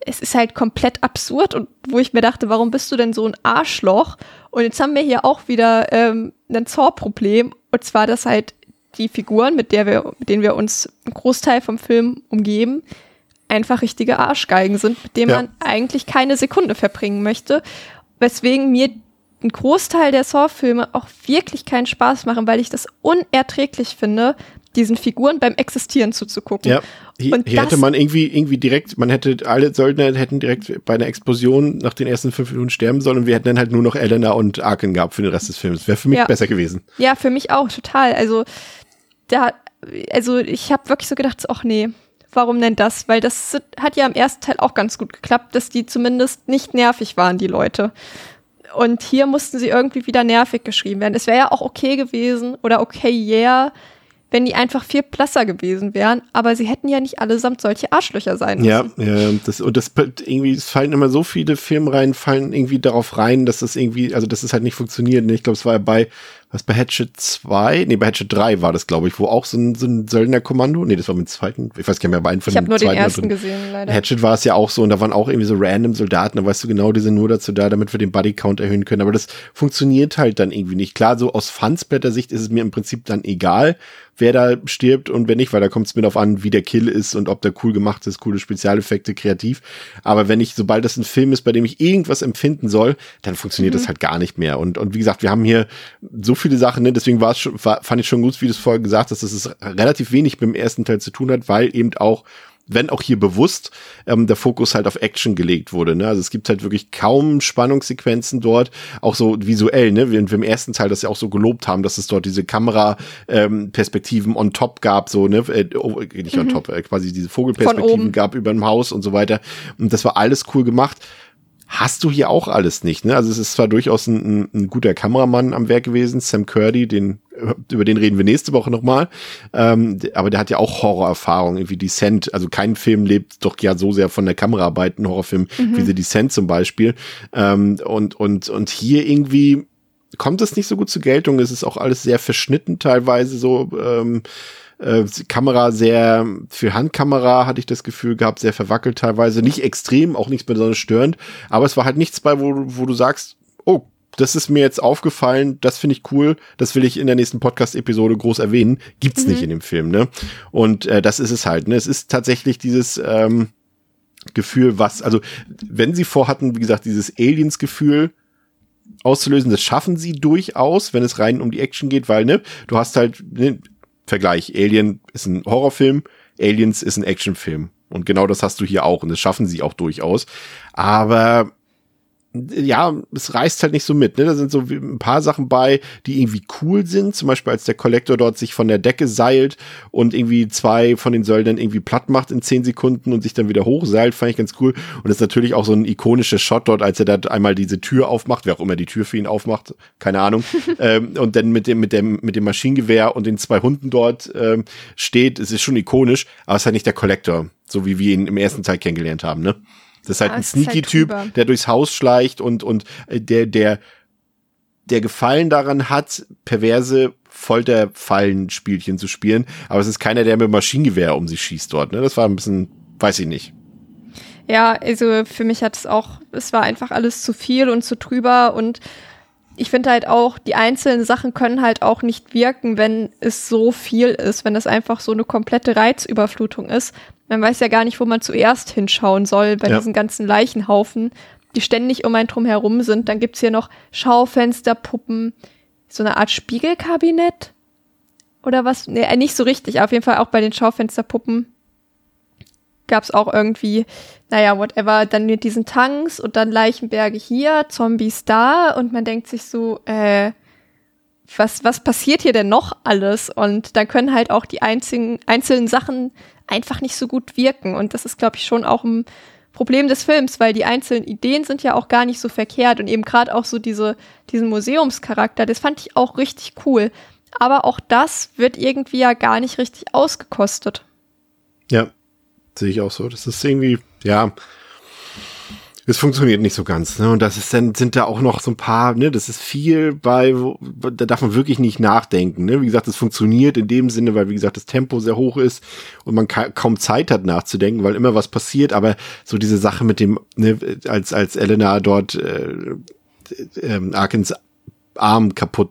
[SPEAKER 3] Es ist halt komplett absurd und wo ich mir dachte, warum bist du denn so ein Arschloch? Und jetzt haben wir hier auch wieder ähm, ein Zor-Problem und zwar, dass halt die Figuren, mit, der wir, mit denen wir uns einen Großteil vom Film umgeben, einfach richtige Arschgeigen sind, mit denen ja. man eigentlich keine Sekunde verbringen möchte. Weswegen mir ein Großteil der Saw-Filme auch wirklich keinen Spaß machen, weil ich das unerträglich finde, diesen Figuren beim Existieren zuzugucken.
[SPEAKER 2] Ja, hier, und hier hätte man irgendwie, irgendwie direkt, man hätte, alle Söldner hätten direkt bei einer Explosion nach den ersten fünf Minuten sterben sollen und wir hätten dann halt nur noch Elena und Arken gehabt für den Rest des Films. Wäre für mich ja. besser gewesen.
[SPEAKER 3] Ja, für mich auch, total. Also, da, also ich habe wirklich so gedacht, ach nee, warum denn das? Weil das hat ja im ersten Teil auch ganz gut geklappt, dass die zumindest nicht nervig waren, die Leute. Und hier mussten sie irgendwie wieder nervig geschrieben werden. Es wäre ja auch okay gewesen oder okay, yeah, wenn die einfach viel blasser gewesen wären, aber sie hätten ja nicht allesamt solche Arschlöcher sein
[SPEAKER 2] müssen. Ja, ja das, und das irgendwie, es fallen immer so viele Filmreihen, fallen irgendwie darauf rein, dass das irgendwie, also dass es das halt nicht funktioniert. Ich glaube, es war ja bei was bei Hatchet 2, nee, bei Hatchet 3 war das, glaube ich, wo auch so ein, so ein Söldnerkommando, nee, das war mit dem zweiten, ich weiß gar nicht mehr, bei einem von
[SPEAKER 3] Ich habe nur den ersten gesehen, leider.
[SPEAKER 2] Hatchet war es ja auch so und da waren auch irgendwie so random Soldaten, da weißt du genau, die sind nur dazu da, damit wir den Bodycount erhöhen können, aber das funktioniert halt dann irgendwie nicht. Klar, so aus Fansblätter-Sicht ist es mir im Prinzip dann egal, wer da stirbt und wer nicht, weil da kommt es mir darauf an, wie der Kill ist und ob der cool gemacht ist, coole Spezialeffekte, kreativ. Aber wenn ich, sobald das ein Film ist, bei dem ich irgendwas empfinden soll, dann funktioniert mhm. das halt gar nicht mehr. Und, und wie gesagt, wir haben hier so viele Sachen, ne? deswegen war es schon, war, fand ich schon gut, wie du es vorher gesagt hast, dass es relativ wenig mit dem ersten Teil zu tun hat, weil eben auch wenn auch hier bewusst ähm, der Fokus halt auf Action gelegt wurde. Ne? Also es gibt halt wirklich kaum Spannungssequenzen dort, auch so visuell, ne? Wie wir im ersten Teil das ja auch so gelobt haben, dass es dort diese Kamera-Perspektiven ähm, on top gab, so, ne? Äh, oh, nicht mhm. on top, äh, quasi diese Vogelperspektiven gab über dem Haus und so weiter. Und das war alles cool gemacht hast du hier auch alles nicht. Ne? Also es ist zwar durchaus ein, ein guter Kameramann am Werk gewesen, Sam Curdy, den über den reden wir nächste Woche nochmal. Ähm, aber der hat ja auch Horrorerfahrung, irgendwie Descent. Also kein Film lebt doch ja so sehr von der Kameraarbeit, ein Horrorfilm mhm. wie The Descent zum Beispiel. Ähm, und, und, und hier irgendwie kommt das nicht so gut zur Geltung. Es ist auch alles sehr verschnitten teilweise so. Ähm, äh, Kamera sehr, für Handkamera hatte ich das Gefühl gehabt, sehr verwackelt teilweise. Nicht extrem, auch nichts besonders störend, aber es war halt nichts bei, wo, wo du sagst, oh, das ist mir jetzt aufgefallen, das finde ich cool, das will ich in der nächsten Podcast-Episode groß erwähnen. Gibt's mhm. nicht in dem Film, ne? Und äh, das ist es halt, ne? Es ist tatsächlich dieses ähm, Gefühl, was, also wenn sie vorhatten, wie gesagt, dieses Aliens-Gefühl auszulösen, das schaffen sie durchaus, wenn es rein um die Action geht, weil, ne, du hast halt, ne, Vergleich. Alien ist ein Horrorfilm, Aliens ist ein Actionfilm. Und genau das hast du hier auch und das schaffen sie auch durchaus. Aber ja, es reißt halt nicht so mit. Ne? Da sind so ein paar Sachen bei, die irgendwie cool sind. Zum Beispiel, als der Kollektor dort sich von der Decke seilt und irgendwie zwei von den Söldnern irgendwie platt macht in zehn Sekunden und sich dann wieder hochseilt, fand ich ganz cool. Und das ist natürlich auch so ein ikonischer Shot dort, als er da einmal diese Tür aufmacht, wer auch immer die Tür für ihn aufmacht, keine Ahnung. ähm, und dann mit dem, mit dem, mit dem Maschinengewehr und den zwei Hunden dort ähm, steht. Es ist schon ikonisch, aber es ist halt nicht der Kollektor, so wie wir ihn im ersten Teil kennengelernt haben, ne? Das ist halt ja, ein Sneaky-Typ, halt der durchs Haus schleicht und, und äh, der, der, der Gefallen daran hat, perverse Folterfallenspielchen zu spielen. Aber es ist keiner, der mit Maschinengewehr um sich schießt dort. Ne? Das war ein bisschen, weiß ich nicht.
[SPEAKER 3] Ja, also für mich hat es auch, es war einfach alles zu viel und zu trüber und ich finde halt auch, die einzelnen Sachen können halt auch nicht wirken, wenn es so viel ist, wenn es einfach so eine komplette Reizüberflutung ist. Man weiß ja gar nicht, wo man zuerst hinschauen soll bei
[SPEAKER 2] Ja.
[SPEAKER 3] diesen ganzen Leichenhaufen, die ständig um einen drum herum sind. Dann gibt's hier noch Schaufensterpuppen, so eine Art Spiegelkabinett oder was? Nee, äh, nicht so richtig. Auf jeden Fall auch bei den Schaufensterpuppen gab's auch irgendwie, naja, whatever, dann mit diesen Tanks und dann Leichenberge hier, Zombies da und man denkt sich so, äh, was, was passiert hier denn noch alles? Und dann können halt auch die einzigen, einzelnen Sachen einfach nicht so gut wirken. Und das ist, glaube ich, schon auch ein Problem des Films, weil die einzelnen Ideen sind ja auch gar nicht so verkehrt und eben gerade auch so diese, diesen Museumscharakter, das fand ich auch richtig cool. Aber auch das wird irgendwie ja gar nicht richtig ausgekostet.
[SPEAKER 2] Ja, sehe ich auch so. Das ist irgendwie, ja, es funktioniert nicht so ganz, ne? Und das ist dann, sind da auch noch so ein paar, ne, das ist viel bei, wo, da darf man wirklich nicht nachdenken, ne? Wie gesagt, es funktioniert in dem Sinne, weil, wie gesagt, das Tempo sehr hoch ist und man ka kaum Zeit hat nachzudenken, weil immer was passiert, aber so diese Sache mit dem, ne, als, als Elena dort, äh, ähm, Arkens Arm kaputt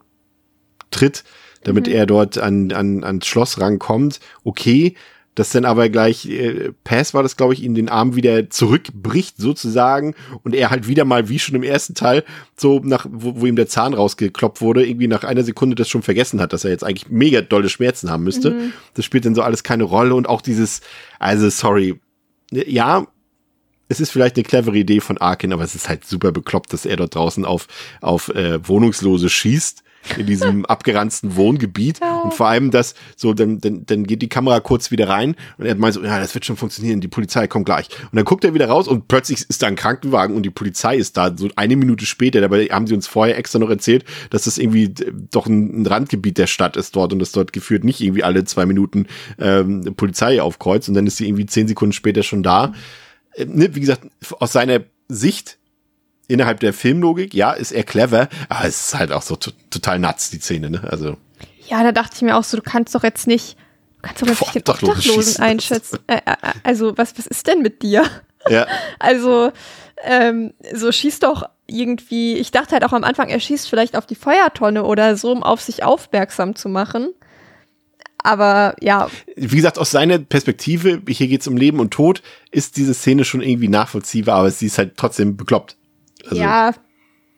[SPEAKER 2] tritt, damit er dort an, an, ans Schloss rankommt, okay, dass dann aber gleich äh, Pass war das, glaube ich, ihm den Arm wieder zurückbricht sozusagen und er halt wieder mal wie schon im ersten Teil so nach wo, wo ihm der Zahn rausgekloppt wurde, irgendwie nach einer Sekunde das schon vergessen hat, dass er jetzt eigentlich mega dolle Schmerzen haben müsste. Das spielt dann so alles keine Rolle und auch dieses also sorry, ja, es ist vielleicht eine clevere Idee von Arkin, aber es ist halt super bekloppt, dass er dort draußen auf auf äh, Wohnungslose schießt in diesem abgeranzten Wohngebiet. Und vor allem das so dann, dann dann geht die Kamera kurz wieder rein und er meint so ja das wird schon funktionieren die Polizei kommt gleich. Und dann guckt er wieder raus und plötzlich ist da ein Krankenwagen und die Polizei ist da. So eine Minute später dabei haben sie uns vorher extra noch erzählt dass das irgendwie doch ein, Randgebiet der Stadt ist dort und dass dort geführt nicht irgendwie alle zwei Minuten ähm, Polizei aufkreuzt. Und dann ist sie irgendwie zehn Sekunden später schon da. Äh, ne, wie gesagt aus seiner Sicht innerhalb der Filmlogik, ja, ist er clever, aber es ist halt auch so to total nuts, die Szene, ne? Also,
[SPEAKER 3] Ja, da dachte ich mir auch so, du kannst doch jetzt nicht, du kannst doch jetzt nicht den
[SPEAKER 2] Obdachlosen
[SPEAKER 3] Obdachlosen einschätzen. Äh, äh, also, was, was ist denn mit dir?
[SPEAKER 2] ja,
[SPEAKER 3] Also, ähm, so schießt doch irgendwie, ich dachte halt auch am Anfang, er schießt vielleicht auf die Feuertonne oder so, um auf sich aufmerksam zu machen. Aber ja,
[SPEAKER 2] wie gesagt, aus seiner Perspektive, hier geht's um Leben und Tod, ist diese Szene schon irgendwie nachvollziehbar, aber sie ist halt trotzdem bekloppt. Also,
[SPEAKER 3] ja,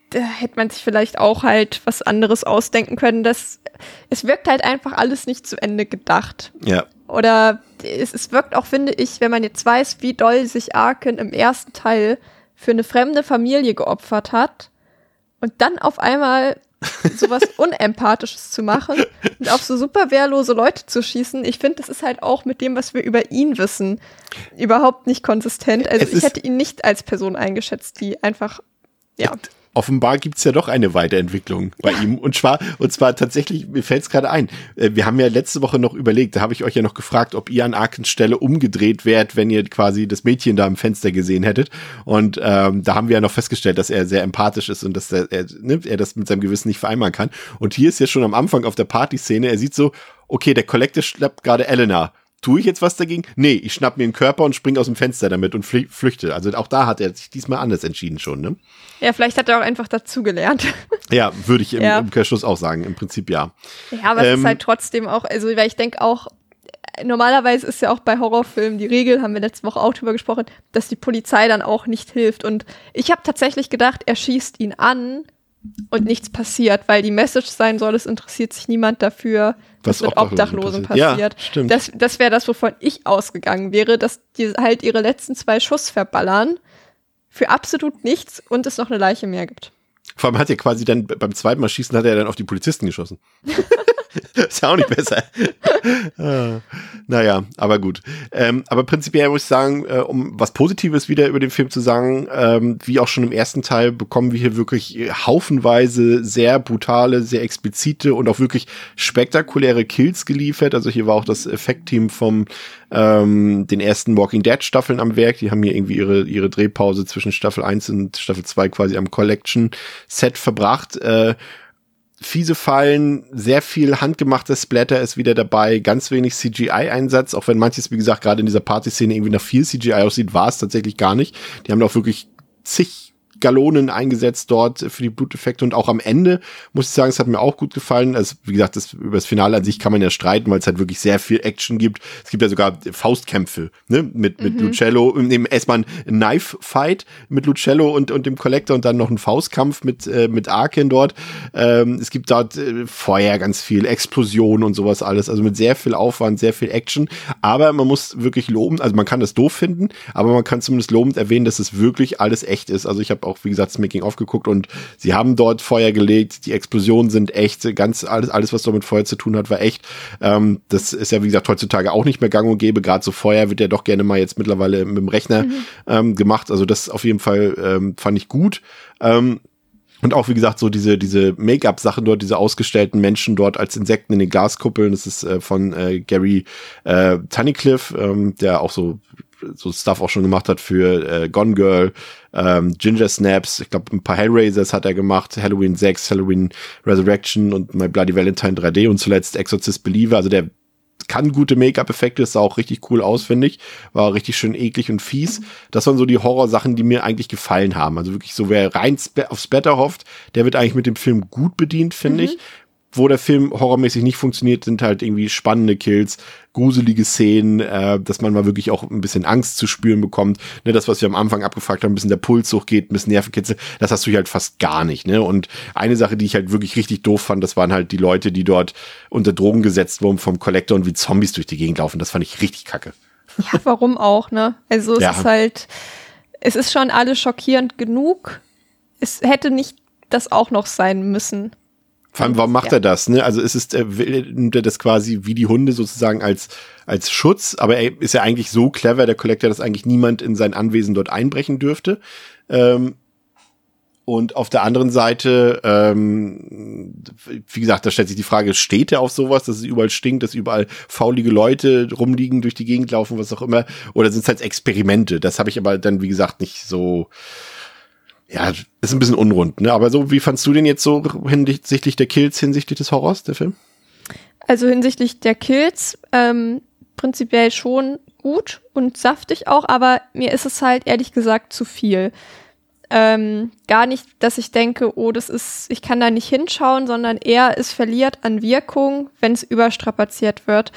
[SPEAKER 3] da hätte man sich vielleicht auch halt was anderes ausdenken können. Das, es wirkt halt einfach alles nicht zu Ende gedacht.
[SPEAKER 2] ja.
[SPEAKER 3] Oder es, es wirkt auch, finde ich, wenn man jetzt weiß, wie doll sich Arkin im ersten Teil für eine fremde Familie geopfert hat und dann auf einmal sowas Unempathisches zu machen und auf so super wehrlose Leute zu schießen. Ich finde, das ist halt auch mit dem, was wir über ihn wissen, überhaupt nicht konsistent. Also
[SPEAKER 2] Es
[SPEAKER 3] ich hätte ihn nicht als Person eingeschätzt, die einfach, ja.
[SPEAKER 2] offenbar gibt's ja doch eine Weiterentwicklung bei ihm. Und zwar, und zwar tatsächlich, mir fällt's gerade ein. äh, Wir haben ja letzte Woche noch überlegt, da habe ich euch ja noch gefragt, ob ihr an Arkens Stelle umgedreht wärt, wenn ihr quasi das Mädchen da im Fenster gesehen hättet. Und ähm, da haben wir ja noch festgestellt, dass er sehr empathisch ist und dass er, er, ne, er das mit seinem Gewissen nicht vereinbaren kann. Und hier ist ja schon am Anfang auf der Partyszene, er sieht so, okay, der Collector schleppt gerade Elena. Tue ich jetzt was dagegen? Nee, ich schnapp mir einen Körper und spring aus dem Fenster damit und flü flüchte. Also auch da hat er sich diesmal anders entschieden schon, ne?
[SPEAKER 3] Ja, vielleicht hat er auch einfach dazugelernt.
[SPEAKER 2] Ja, würde ich im,
[SPEAKER 3] Ja.
[SPEAKER 2] im Umkehrschluss auch sagen. Im Prinzip ja.
[SPEAKER 3] Ja, aber es
[SPEAKER 2] Ähm,
[SPEAKER 3] ist halt trotzdem auch, also weil ich denke auch, äh, normalerweise ist ja auch bei Horrorfilmen die Regel, haben wir letzte Woche auch drüber gesprochen, dass die Polizei dann auch nicht hilft. Und ich habe tatsächlich gedacht, er schießt ihn an und nichts passiert, weil die Message sein soll, es interessiert sich niemand dafür, was,
[SPEAKER 2] Was
[SPEAKER 3] mit
[SPEAKER 2] Obdachlosen
[SPEAKER 3] Obdachlosen
[SPEAKER 2] passiert. Ja, stimmt.
[SPEAKER 3] Das, das wäre das, wovon ich ausgegangen wäre, dass die halt ihre letzten zwei Schuss verballern für absolut nichts und es noch eine Leiche mehr gibt.
[SPEAKER 2] Vor allem hat er quasi dann beim zweiten Mal schießen, hat er dann auf die Polizisten geschossen. ist ja auch nicht besser. ah, naja, aber gut. Ähm, aber prinzipiell muss ich sagen, äh, um was Positives wieder über den Film zu sagen, ähm, wie auch schon im ersten Teil bekommen wir hier wirklich haufenweise sehr brutale, sehr explizite und auch wirklich spektakuläre Kills geliefert. Also hier war auch das Effektteam vom ähm, den ersten Walking Dead Staffeln am Werk. Die haben hier irgendwie ihre, ihre Drehpause zwischen Staffel 1 und Staffel 2 quasi am Collection Set verbracht. Äh, fiese Fallen, sehr viel handgemachtes Splatter ist wieder dabei, ganz wenig CGI-Einsatz, auch wenn manches, wie gesagt, gerade in dieser Partyszene irgendwie nach viel CGI aussieht, war es tatsächlich gar nicht. Die haben auch wirklich zig Blutgallonen eingesetzt dort für die Bluteffekte und auch am Ende muss ich sagen, es hat mir auch gut gefallen. Also wie gesagt, das, über das Finale an sich kann man ja streiten, weil es halt wirklich sehr viel Action gibt. Es gibt ja sogar Faustkämpfe ne? mit, mit mhm. Lucello, erstmal ein Knife-Fight mit Lucello und, und dem Collector und dann noch ein Faustkampf mit, äh, mit Arkin dort. Ähm, es gibt dort äh, Feuer, ganz viel Explosion und sowas alles. Also mit sehr viel Aufwand, sehr viel Action. Aber man muss wirklich loben, also man kann das doof finden, aber man kann zumindest lobend erwähnen, dass es wirklich alles echt ist. Also ich habe auch, wie gesagt, das Making aufgeguckt und sie haben dort Feuer gelegt, die Explosionen sind echt, ganz alles, alles, was dort mit Feuer zu tun hat, war echt. Ähm, das ist ja, wie gesagt, heutzutage auch nicht mehr gang und gäbe. Gerade so Feuer wird ja doch gerne mal jetzt mittlerweile mit dem Rechner mhm. ähm, gemacht. Also das auf jeden Fall ähm, fand ich gut. Ähm, und auch, wie gesagt, so diese, diese Make-up-Sachen dort, diese ausgestellten Menschen dort als Insekten in den Glaskuppeln, das ist äh, von äh, Gary äh, Tunnicliffe, ähm, der auch so so Stuff auch schon gemacht hat für äh, Gone Girl, ähm, Ginger Snaps, ich glaube ein paar Hellraisers hat er gemacht, Halloween 6, Halloween Resurrection und My Bloody Valentine 3D und zuletzt Exorcist Believer, also der kann gute Make-up-Effekte, sah auch richtig cool aus, finde ich. War richtig schön eklig und fies. Das waren so die Horrorsachen, die mir eigentlich gefallen haben. Also wirklich so, wer rein aufs Better hofft, der wird eigentlich mit dem Film gut bedient, finde mhm. ich wo der Film horrormäßig nicht funktioniert, sind halt irgendwie spannende Kills, gruselige Szenen, äh, dass man mal wirklich auch ein bisschen Angst zu spüren bekommt. Ne, das, was wir am Anfang abgefragt haben, ein bisschen der Puls hochgeht, ein bisschen Nervenkitzel, das hast du hier halt fast gar nicht. Ne? Und eine Sache, die ich halt wirklich richtig doof fand, das waren halt die Leute, die dort unter Drogen gesetzt wurden vom Collector und wie Zombies durch die Gegend laufen. Das fand ich richtig kacke.
[SPEAKER 3] Ja, warum auch, ne? Also es ja. ist halt, es ist schon alles schockierend genug. Es hätte nicht das auch noch sein müssen.
[SPEAKER 2] Vor allem, warum macht ja. er das? Ne? Also es ist, er nimmt er das quasi wie die Hunde sozusagen als, als Schutz, aber er ist ja eigentlich so clever, der Collector, dass eigentlich niemand in sein Anwesen dort einbrechen dürfte. Ähm, und auf der anderen Seite, ähm, wie gesagt, da stellt sich die Frage, steht er auf sowas, dass es überall stinkt, dass überall faulige Leute rumliegen, durch die Gegend laufen, was auch immer, oder sind es halt Experimente? Das habe ich aber dann, wie gesagt, nicht so ja, ist ein bisschen unrund, ne? Aber so, wie fandst du den jetzt so hinsichtlich der Kills, hinsichtlich des Horrors, der Film?
[SPEAKER 3] Also hinsichtlich der Kills, ähm, prinzipiell schon gut und saftig auch, aber mir ist es halt ehrlich gesagt zu viel. Ähm, gar nicht, dass ich denke, oh, das ist, ich kann da nicht hinschauen, sondern eher, es verliert an Wirkung, wenn es überstrapaziert wird.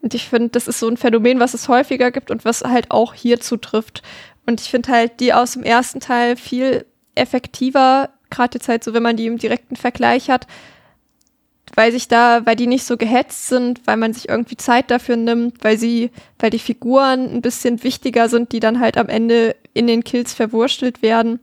[SPEAKER 3] Und ich finde, das ist so ein Phänomen, was es häufiger gibt und was halt auch hier zutrifft. Und ich finde halt die aus dem ersten Teil viel effektiver, gerade jetzt halt so, wenn man die im direkten Vergleich hat, weil sich da, weil die nicht so gehetzt sind, weil man sich irgendwie Zeit dafür nimmt, weil sie, weil die Figuren ein bisschen wichtiger sind, die dann halt am Ende in den Kills verwurstelt werden.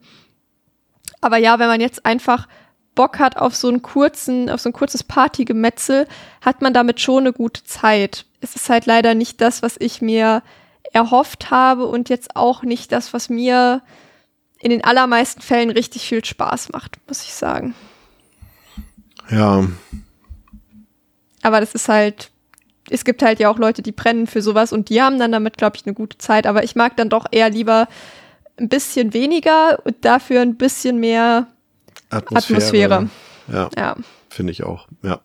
[SPEAKER 3] Aber ja, wenn man jetzt einfach Bock hat auf so einen kurzen, auf so ein kurzes Partygemetzel, hat man damit schon eine gute Zeit. Es ist halt leider nicht das, was ich mir erhofft habe und jetzt auch nicht das, was mir in den allermeisten Fällen richtig viel Spaß macht, muss ich sagen.
[SPEAKER 2] Ja.
[SPEAKER 3] Aber das ist halt, es gibt halt ja auch Leute, die brennen für sowas und die haben dann damit, glaube ich, eine gute Zeit. Aber ich mag dann doch eher lieber ein bisschen weniger und dafür ein bisschen mehr Atmosphäre. Atmosphäre.
[SPEAKER 2] Ja, ja. finde ich auch. Ja.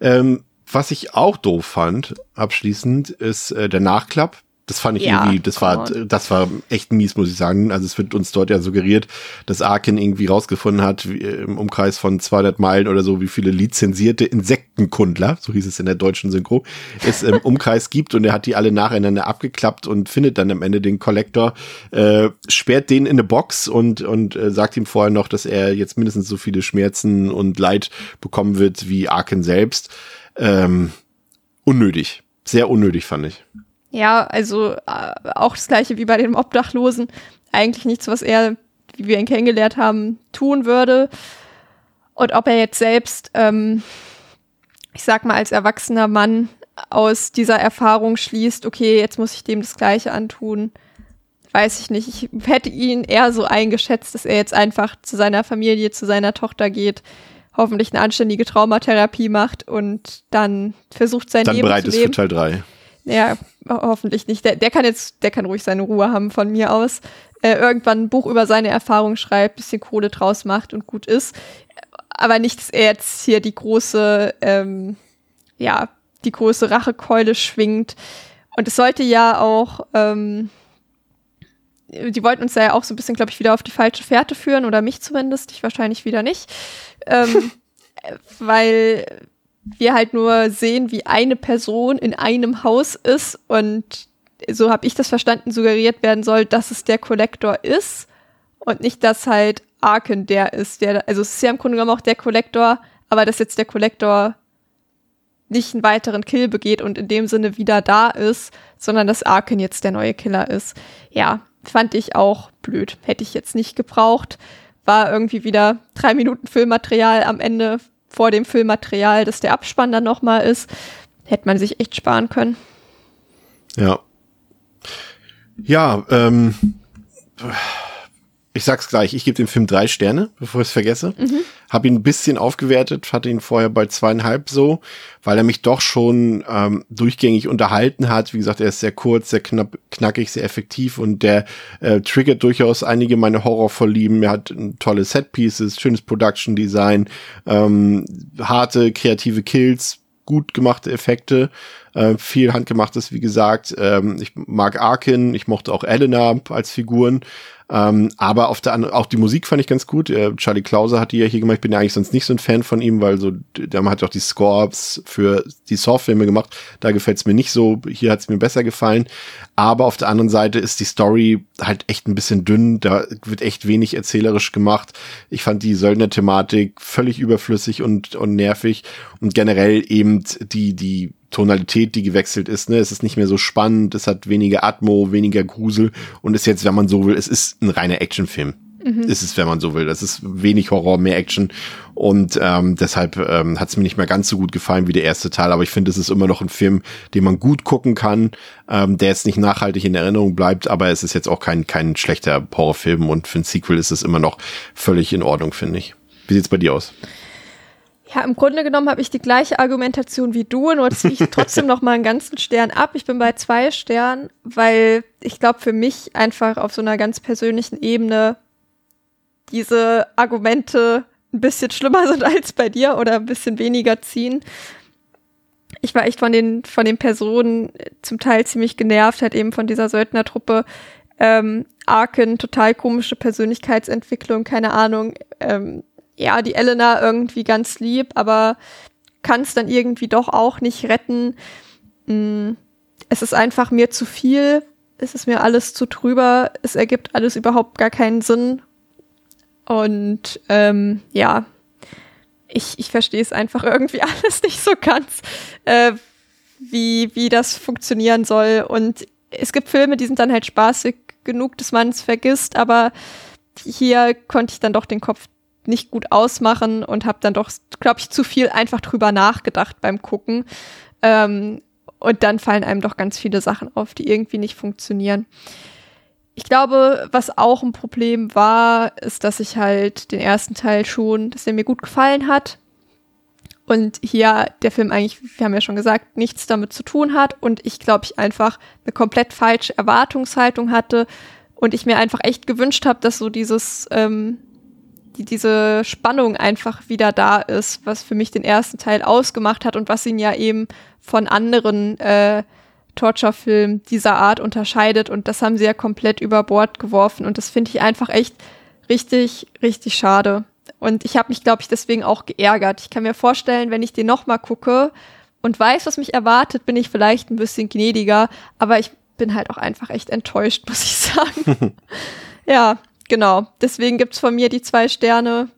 [SPEAKER 2] Ähm, was ich auch doof fand, abschließend, ist äh, der Nachklapp das fand ich ja, irgendwie, das war, das war echt mies, muss ich sagen. Also es wird uns dort ja suggeriert, dass Arkin irgendwie rausgefunden hat, wie, im Umkreis von 200 Meilen oder so, wie viele lizenzierte Insektenkundler, so hieß es in der deutschen Synchro, es im Umkreis gibt und er hat die alle nacheinander abgeklappt und findet dann am Ende den Collector, äh, sperrt den in eine Box und, und äh, sagt ihm vorher noch, dass er jetzt mindestens so viele Schmerzen und Leid bekommen wird wie Arkin selbst. Ähm, unnötig. Sehr unnötig, fand ich.
[SPEAKER 3] Ja, also äh, auch das gleiche wie bei dem Obdachlosen. Eigentlich nichts, was er, wie wir ihn kennengelernt haben, tun würde. Und ob er jetzt selbst, ähm, ich sag mal, als erwachsener Mann aus dieser Erfahrung schließt, okay, jetzt muss ich dem das Gleiche antun, weiß ich nicht. Ich hätte ihn eher so eingeschätzt, dass er jetzt einfach zu seiner Familie, zu seiner Tochter geht, hoffentlich eine anständige Traumatherapie macht und dann versucht sein
[SPEAKER 2] dann
[SPEAKER 3] Leben
[SPEAKER 2] zu leben. Dann bereit ist für Teil 3.
[SPEAKER 3] Ja, hoffentlich nicht. Der, der kann jetzt, der kann ruhig seine Ruhe haben von mir aus. Äh, irgendwann ein Buch über seine Erfahrungen schreibt, bisschen Kohle draus macht und gut ist. Aber nicht, dass er jetzt hier die große, ähm, ja, die große Rachekeule schwingt. Und es sollte ja auch, ähm, die wollten uns ja auch so ein bisschen, glaube ich, wieder auf die falsche Fährte führen oder mich zumindest, ich wahrscheinlich wieder nicht. Ähm, weil wir halt nur sehen, wie eine Person in einem Haus ist und so habe ich das verstanden, suggeriert werden soll, dass es der Kollektor ist und nicht, dass halt Arken der ist, der, also es ist ja im Grunde genommen auch der Kollektor, aber dass jetzt der Kollektor nicht einen weiteren Kill begeht und in dem Sinne wieder da ist, sondern dass Arken jetzt der neue Killer ist. Ja, fand ich auch blöd. Hätte ich jetzt nicht gebraucht. War irgendwie wieder drei Minuten Filmmaterial am Ende vor dem Filmmaterial, dass der Abspann dann nochmal ist. Hätte man sich echt sparen können.
[SPEAKER 2] Ja. Ja, ähm, ich sag's gleich, ich gebe dem Film drei Sterne, bevor ich es vergesse. Mhm. Habe ihn ein bisschen aufgewertet, hatte ihn vorher bei zweieinhalb so, weil er mich doch schon ähm, durchgängig unterhalten hat. Wie gesagt, er ist sehr kurz, sehr knapp, knackig, sehr effektiv und der äh, triggert durchaus einige meine Horrorvorlieben. Er hat ein tolle Setpieces, schönes Production Design, ähm, harte, kreative Kills, gut gemachte Effekte, äh, viel handgemachtes, wie gesagt. Ähm, ich mag Arkin, ich mochte auch Elena als Figuren. Ähm, aber auf der anderen, auch die Musik fand ich ganz gut. Äh, Charlie Klause hat die ja hier gemacht. Ich bin ja eigentlich sonst nicht so ein Fan von ihm, weil so, der hat auch die Scores für die Saw-Filme gemacht. Da gefällt es mir nicht so. Hier hat es mir besser gefallen. Aber auf der anderen Seite ist die Story halt echt ein bisschen dünn. Da wird echt wenig erzählerisch gemacht. Ich fand die Söldner-Thematik völlig überflüssig und, und nervig. Und generell eben die, die Tonalität, die gewechselt ist. Ne? Es ist nicht mehr so spannend, es hat weniger Atmo, weniger Grusel und ist jetzt, wenn man so will, es ist ein reiner Actionfilm. Mhm. Ist es, wenn man so will. Das ist wenig Horror, mehr Action. Und ähm, deshalb ähm, hat es mir nicht mehr ganz so gut gefallen wie der erste Teil. Aber ich finde, es ist immer noch ein Film, den man gut gucken kann, ähm, der jetzt nicht nachhaltig in Erinnerung bleibt. Aber es ist jetzt auch kein, kein schlechter Horrorfilm. Und für ein Sequel ist es immer noch völlig in Ordnung, finde ich. Wie sieht's bei dir aus?
[SPEAKER 3] Ja, im Grunde genommen habe ich die gleiche Argumentation wie du, nur ziehe ich trotzdem noch mal einen ganzen Stern ab. Ich bin bei zwei Sternen, weil ich glaube, für mich einfach auf so einer ganz persönlichen Ebene diese Argumente ein bisschen schlimmer sind als bei dir oder ein bisschen weniger ziehen. Ich war echt von den, von den Personen zum Teil ziemlich genervt, halt eben von dieser Söldnertruppe. Ähm, Arken, total komische Persönlichkeitsentwicklung, keine Ahnung. Ähm, ja, die Elena irgendwie ganz lieb, aber kann es dann irgendwie doch auch nicht retten. Mm, es ist einfach mir zu viel. Es ist mir alles zu drüber. Es ergibt alles überhaupt gar keinen Sinn. Und ähm, ja, ich, ich verstehe es einfach irgendwie alles nicht so ganz, äh, wie, wie das funktionieren soll. Und es gibt Filme, die sind dann halt spaßig genug, dass man es vergisst, aber hier konnte ich dann doch den Kopf nicht gut ausmachen und habe dann doch, glaube ich, zu viel einfach drüber nachgedacht beim Gucken. Ähm, und dann fallen einem doch ganz viele Sachen auf, die irgendwie nicht funktionieren. Ich glaube, was auch ein Problem war, ist, dass ich halt den ersten Teil schon, dass der mir gut gefallen hat. Und hier der Film eigentlich, wir haben ja schon gesagt, nichts damit zu tun hat. Und ich glaube, ich einfach eine komplett falsche Erwartungshaltung hatte. Und ich mir einfach echt gewünscht habe, dass so dieses ähm, diese Spannung einfach wieder da ist, was für mich den ersten Teil ausgemacht hat und was ihn ja eben von anderen äh, Torture-Filmen dieser Art unterscheidet. Und das haben sie ja komplett über Bord geworfen. Und das finde ich einfach echt richtig, richtig schade. Und ich habe mich, glaube ich, deswegen auch geärgert. Ich kann mir vorstellen, wenn ich den nochmal gucke und weiß, was mich erwartet, bin ich vielleicht ein bisschen gnädiger. Aber ich bin halt auch einfach echt enttäuscht, muss ich sagen. ja, genau, deswegen gibt's von mir die zwei Sterne.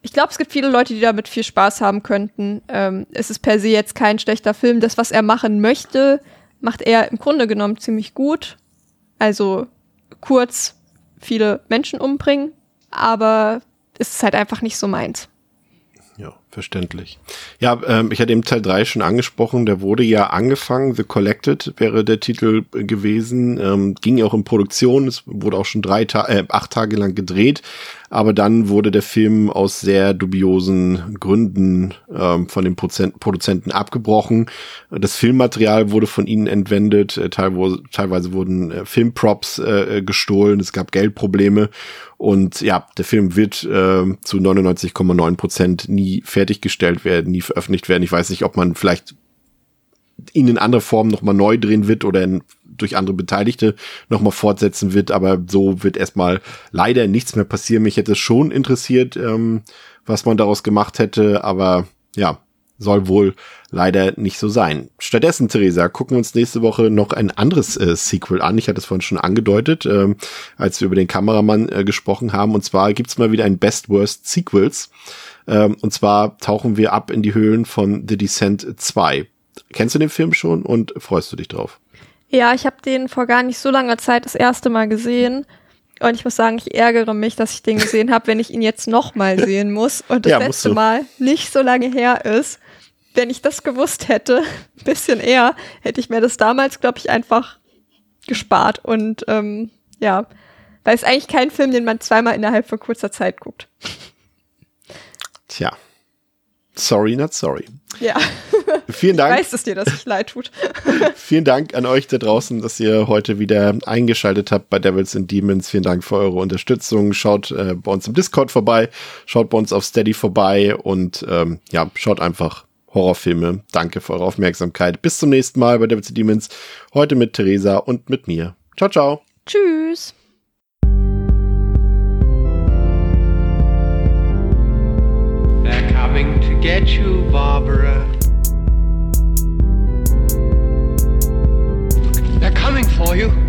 [SPEAKER 3] Ich glaube, es gibt viele Leute, die damit viel Spaß haben könnten. Ähm, es ist per se jetzt kein schlechter Film. Das, was er machen möchte, macht er im Grunde genommen ziemlich gut. Also kurz viele Menschen umbringen, aber es ist halt einfach nicht so meins.
[SPEAKER 2] Verständlich. Ja, ähm, ich hatte eben Teil 3 schon angesprochen, der wurde ja angefangen, The Collected wäre der Titel gewesen, ähm, ging ja auch in Produktion, es wurde auch schon drei Ta äh, acht Tage lang gedreht, aber dann wurde der Film aus sehr dubiosen Gründen ähm, von den Prozent Produzenten abgebrochen. Das Filmmaterial wurde von ihnen entwendet, äh, teilweise, teilweise wurden äh, Filmprops äh, gestohlen, es gab Geldprobleme und ja, der Film wird äh, zu 99,9 Prozent nie fertiggestellt werden, nie veröffentlicht werden. Ich weiß nicht, ob man vielleicht ihn in andere Form nochmal neu drehen wird oder in durch andere Beteiligte nochmal fortsetzen wird, aber so wird erstmal leider nichts mehr passieren. Mich hätte es schon interessiert, ähm, was man daraus gemacht hätte, aber ja, soll wohl leider nicht so sein. Stattdessen, Theresa, gucken wir uns nächste Woche noch ein anderes äh, Sequel an. Ich hatte es vorhin schon angedeutet, ähm, als wir über den Kameramann äh, gesprochen haben. Und zwar gibt's mal wieder ein Best-Worst Sequels. Ähm, und zwar tauchen wir ab in die Höhlen von The Descent 2. Kennst du den Film schon und freust du dich drauf?
[SPEAKER 3] Ja, ich habe den vor gar nicht so langer Zeit das erste Mal gesehen. Und ich muss sagen, ich ärgere mich, dass ich den gesehen habe, wenn ich ihn jetzt nochmal sehen muss und das
[SPEAKER 2] Ja,
[SPEAKER 3] letzte. Mal nicht so lange her ist. Wenn ich das gewusst hätte, ein bisschen eher, hätte ich mir das damals, glaube ich, einfach gespart. Und ähm, ja, weil es eigentlich kein Film, den man zweimal innerhalb von kurzer Zeit guckt.
[SPEAKER 2] Tja. Sorry, not sorry.
[SPEAKER 3] Ja,
[SPEAKER 2] Vielen
[SPEAKER 3] ich
[SPEAKER 2] Dank.
[SPEAKER 3] weiß es dir, dass es leid tut.
[SPEAKER 2] Vielen Dank an euch da draußen, dass ihr heute wieder eingeschaltet habt bei Devils and Demons. Vielen Dank für eure Unterstützung. Schaut äh, bei uns im Discord vorbei, schaut bei uns auf Steady vorbei und ähm, ja, schaut einfach Horrorfilme. Danke für eure Aufmerksamkeit. Bis zum nächsten Mal bei Devils Demons. Heute mit Theresa und mit mir. Ciao, ciao.
[SPEAKER 3] Tschüss.
[SPEAKER 1] They're coming to get you, Barbara. They're coming for you.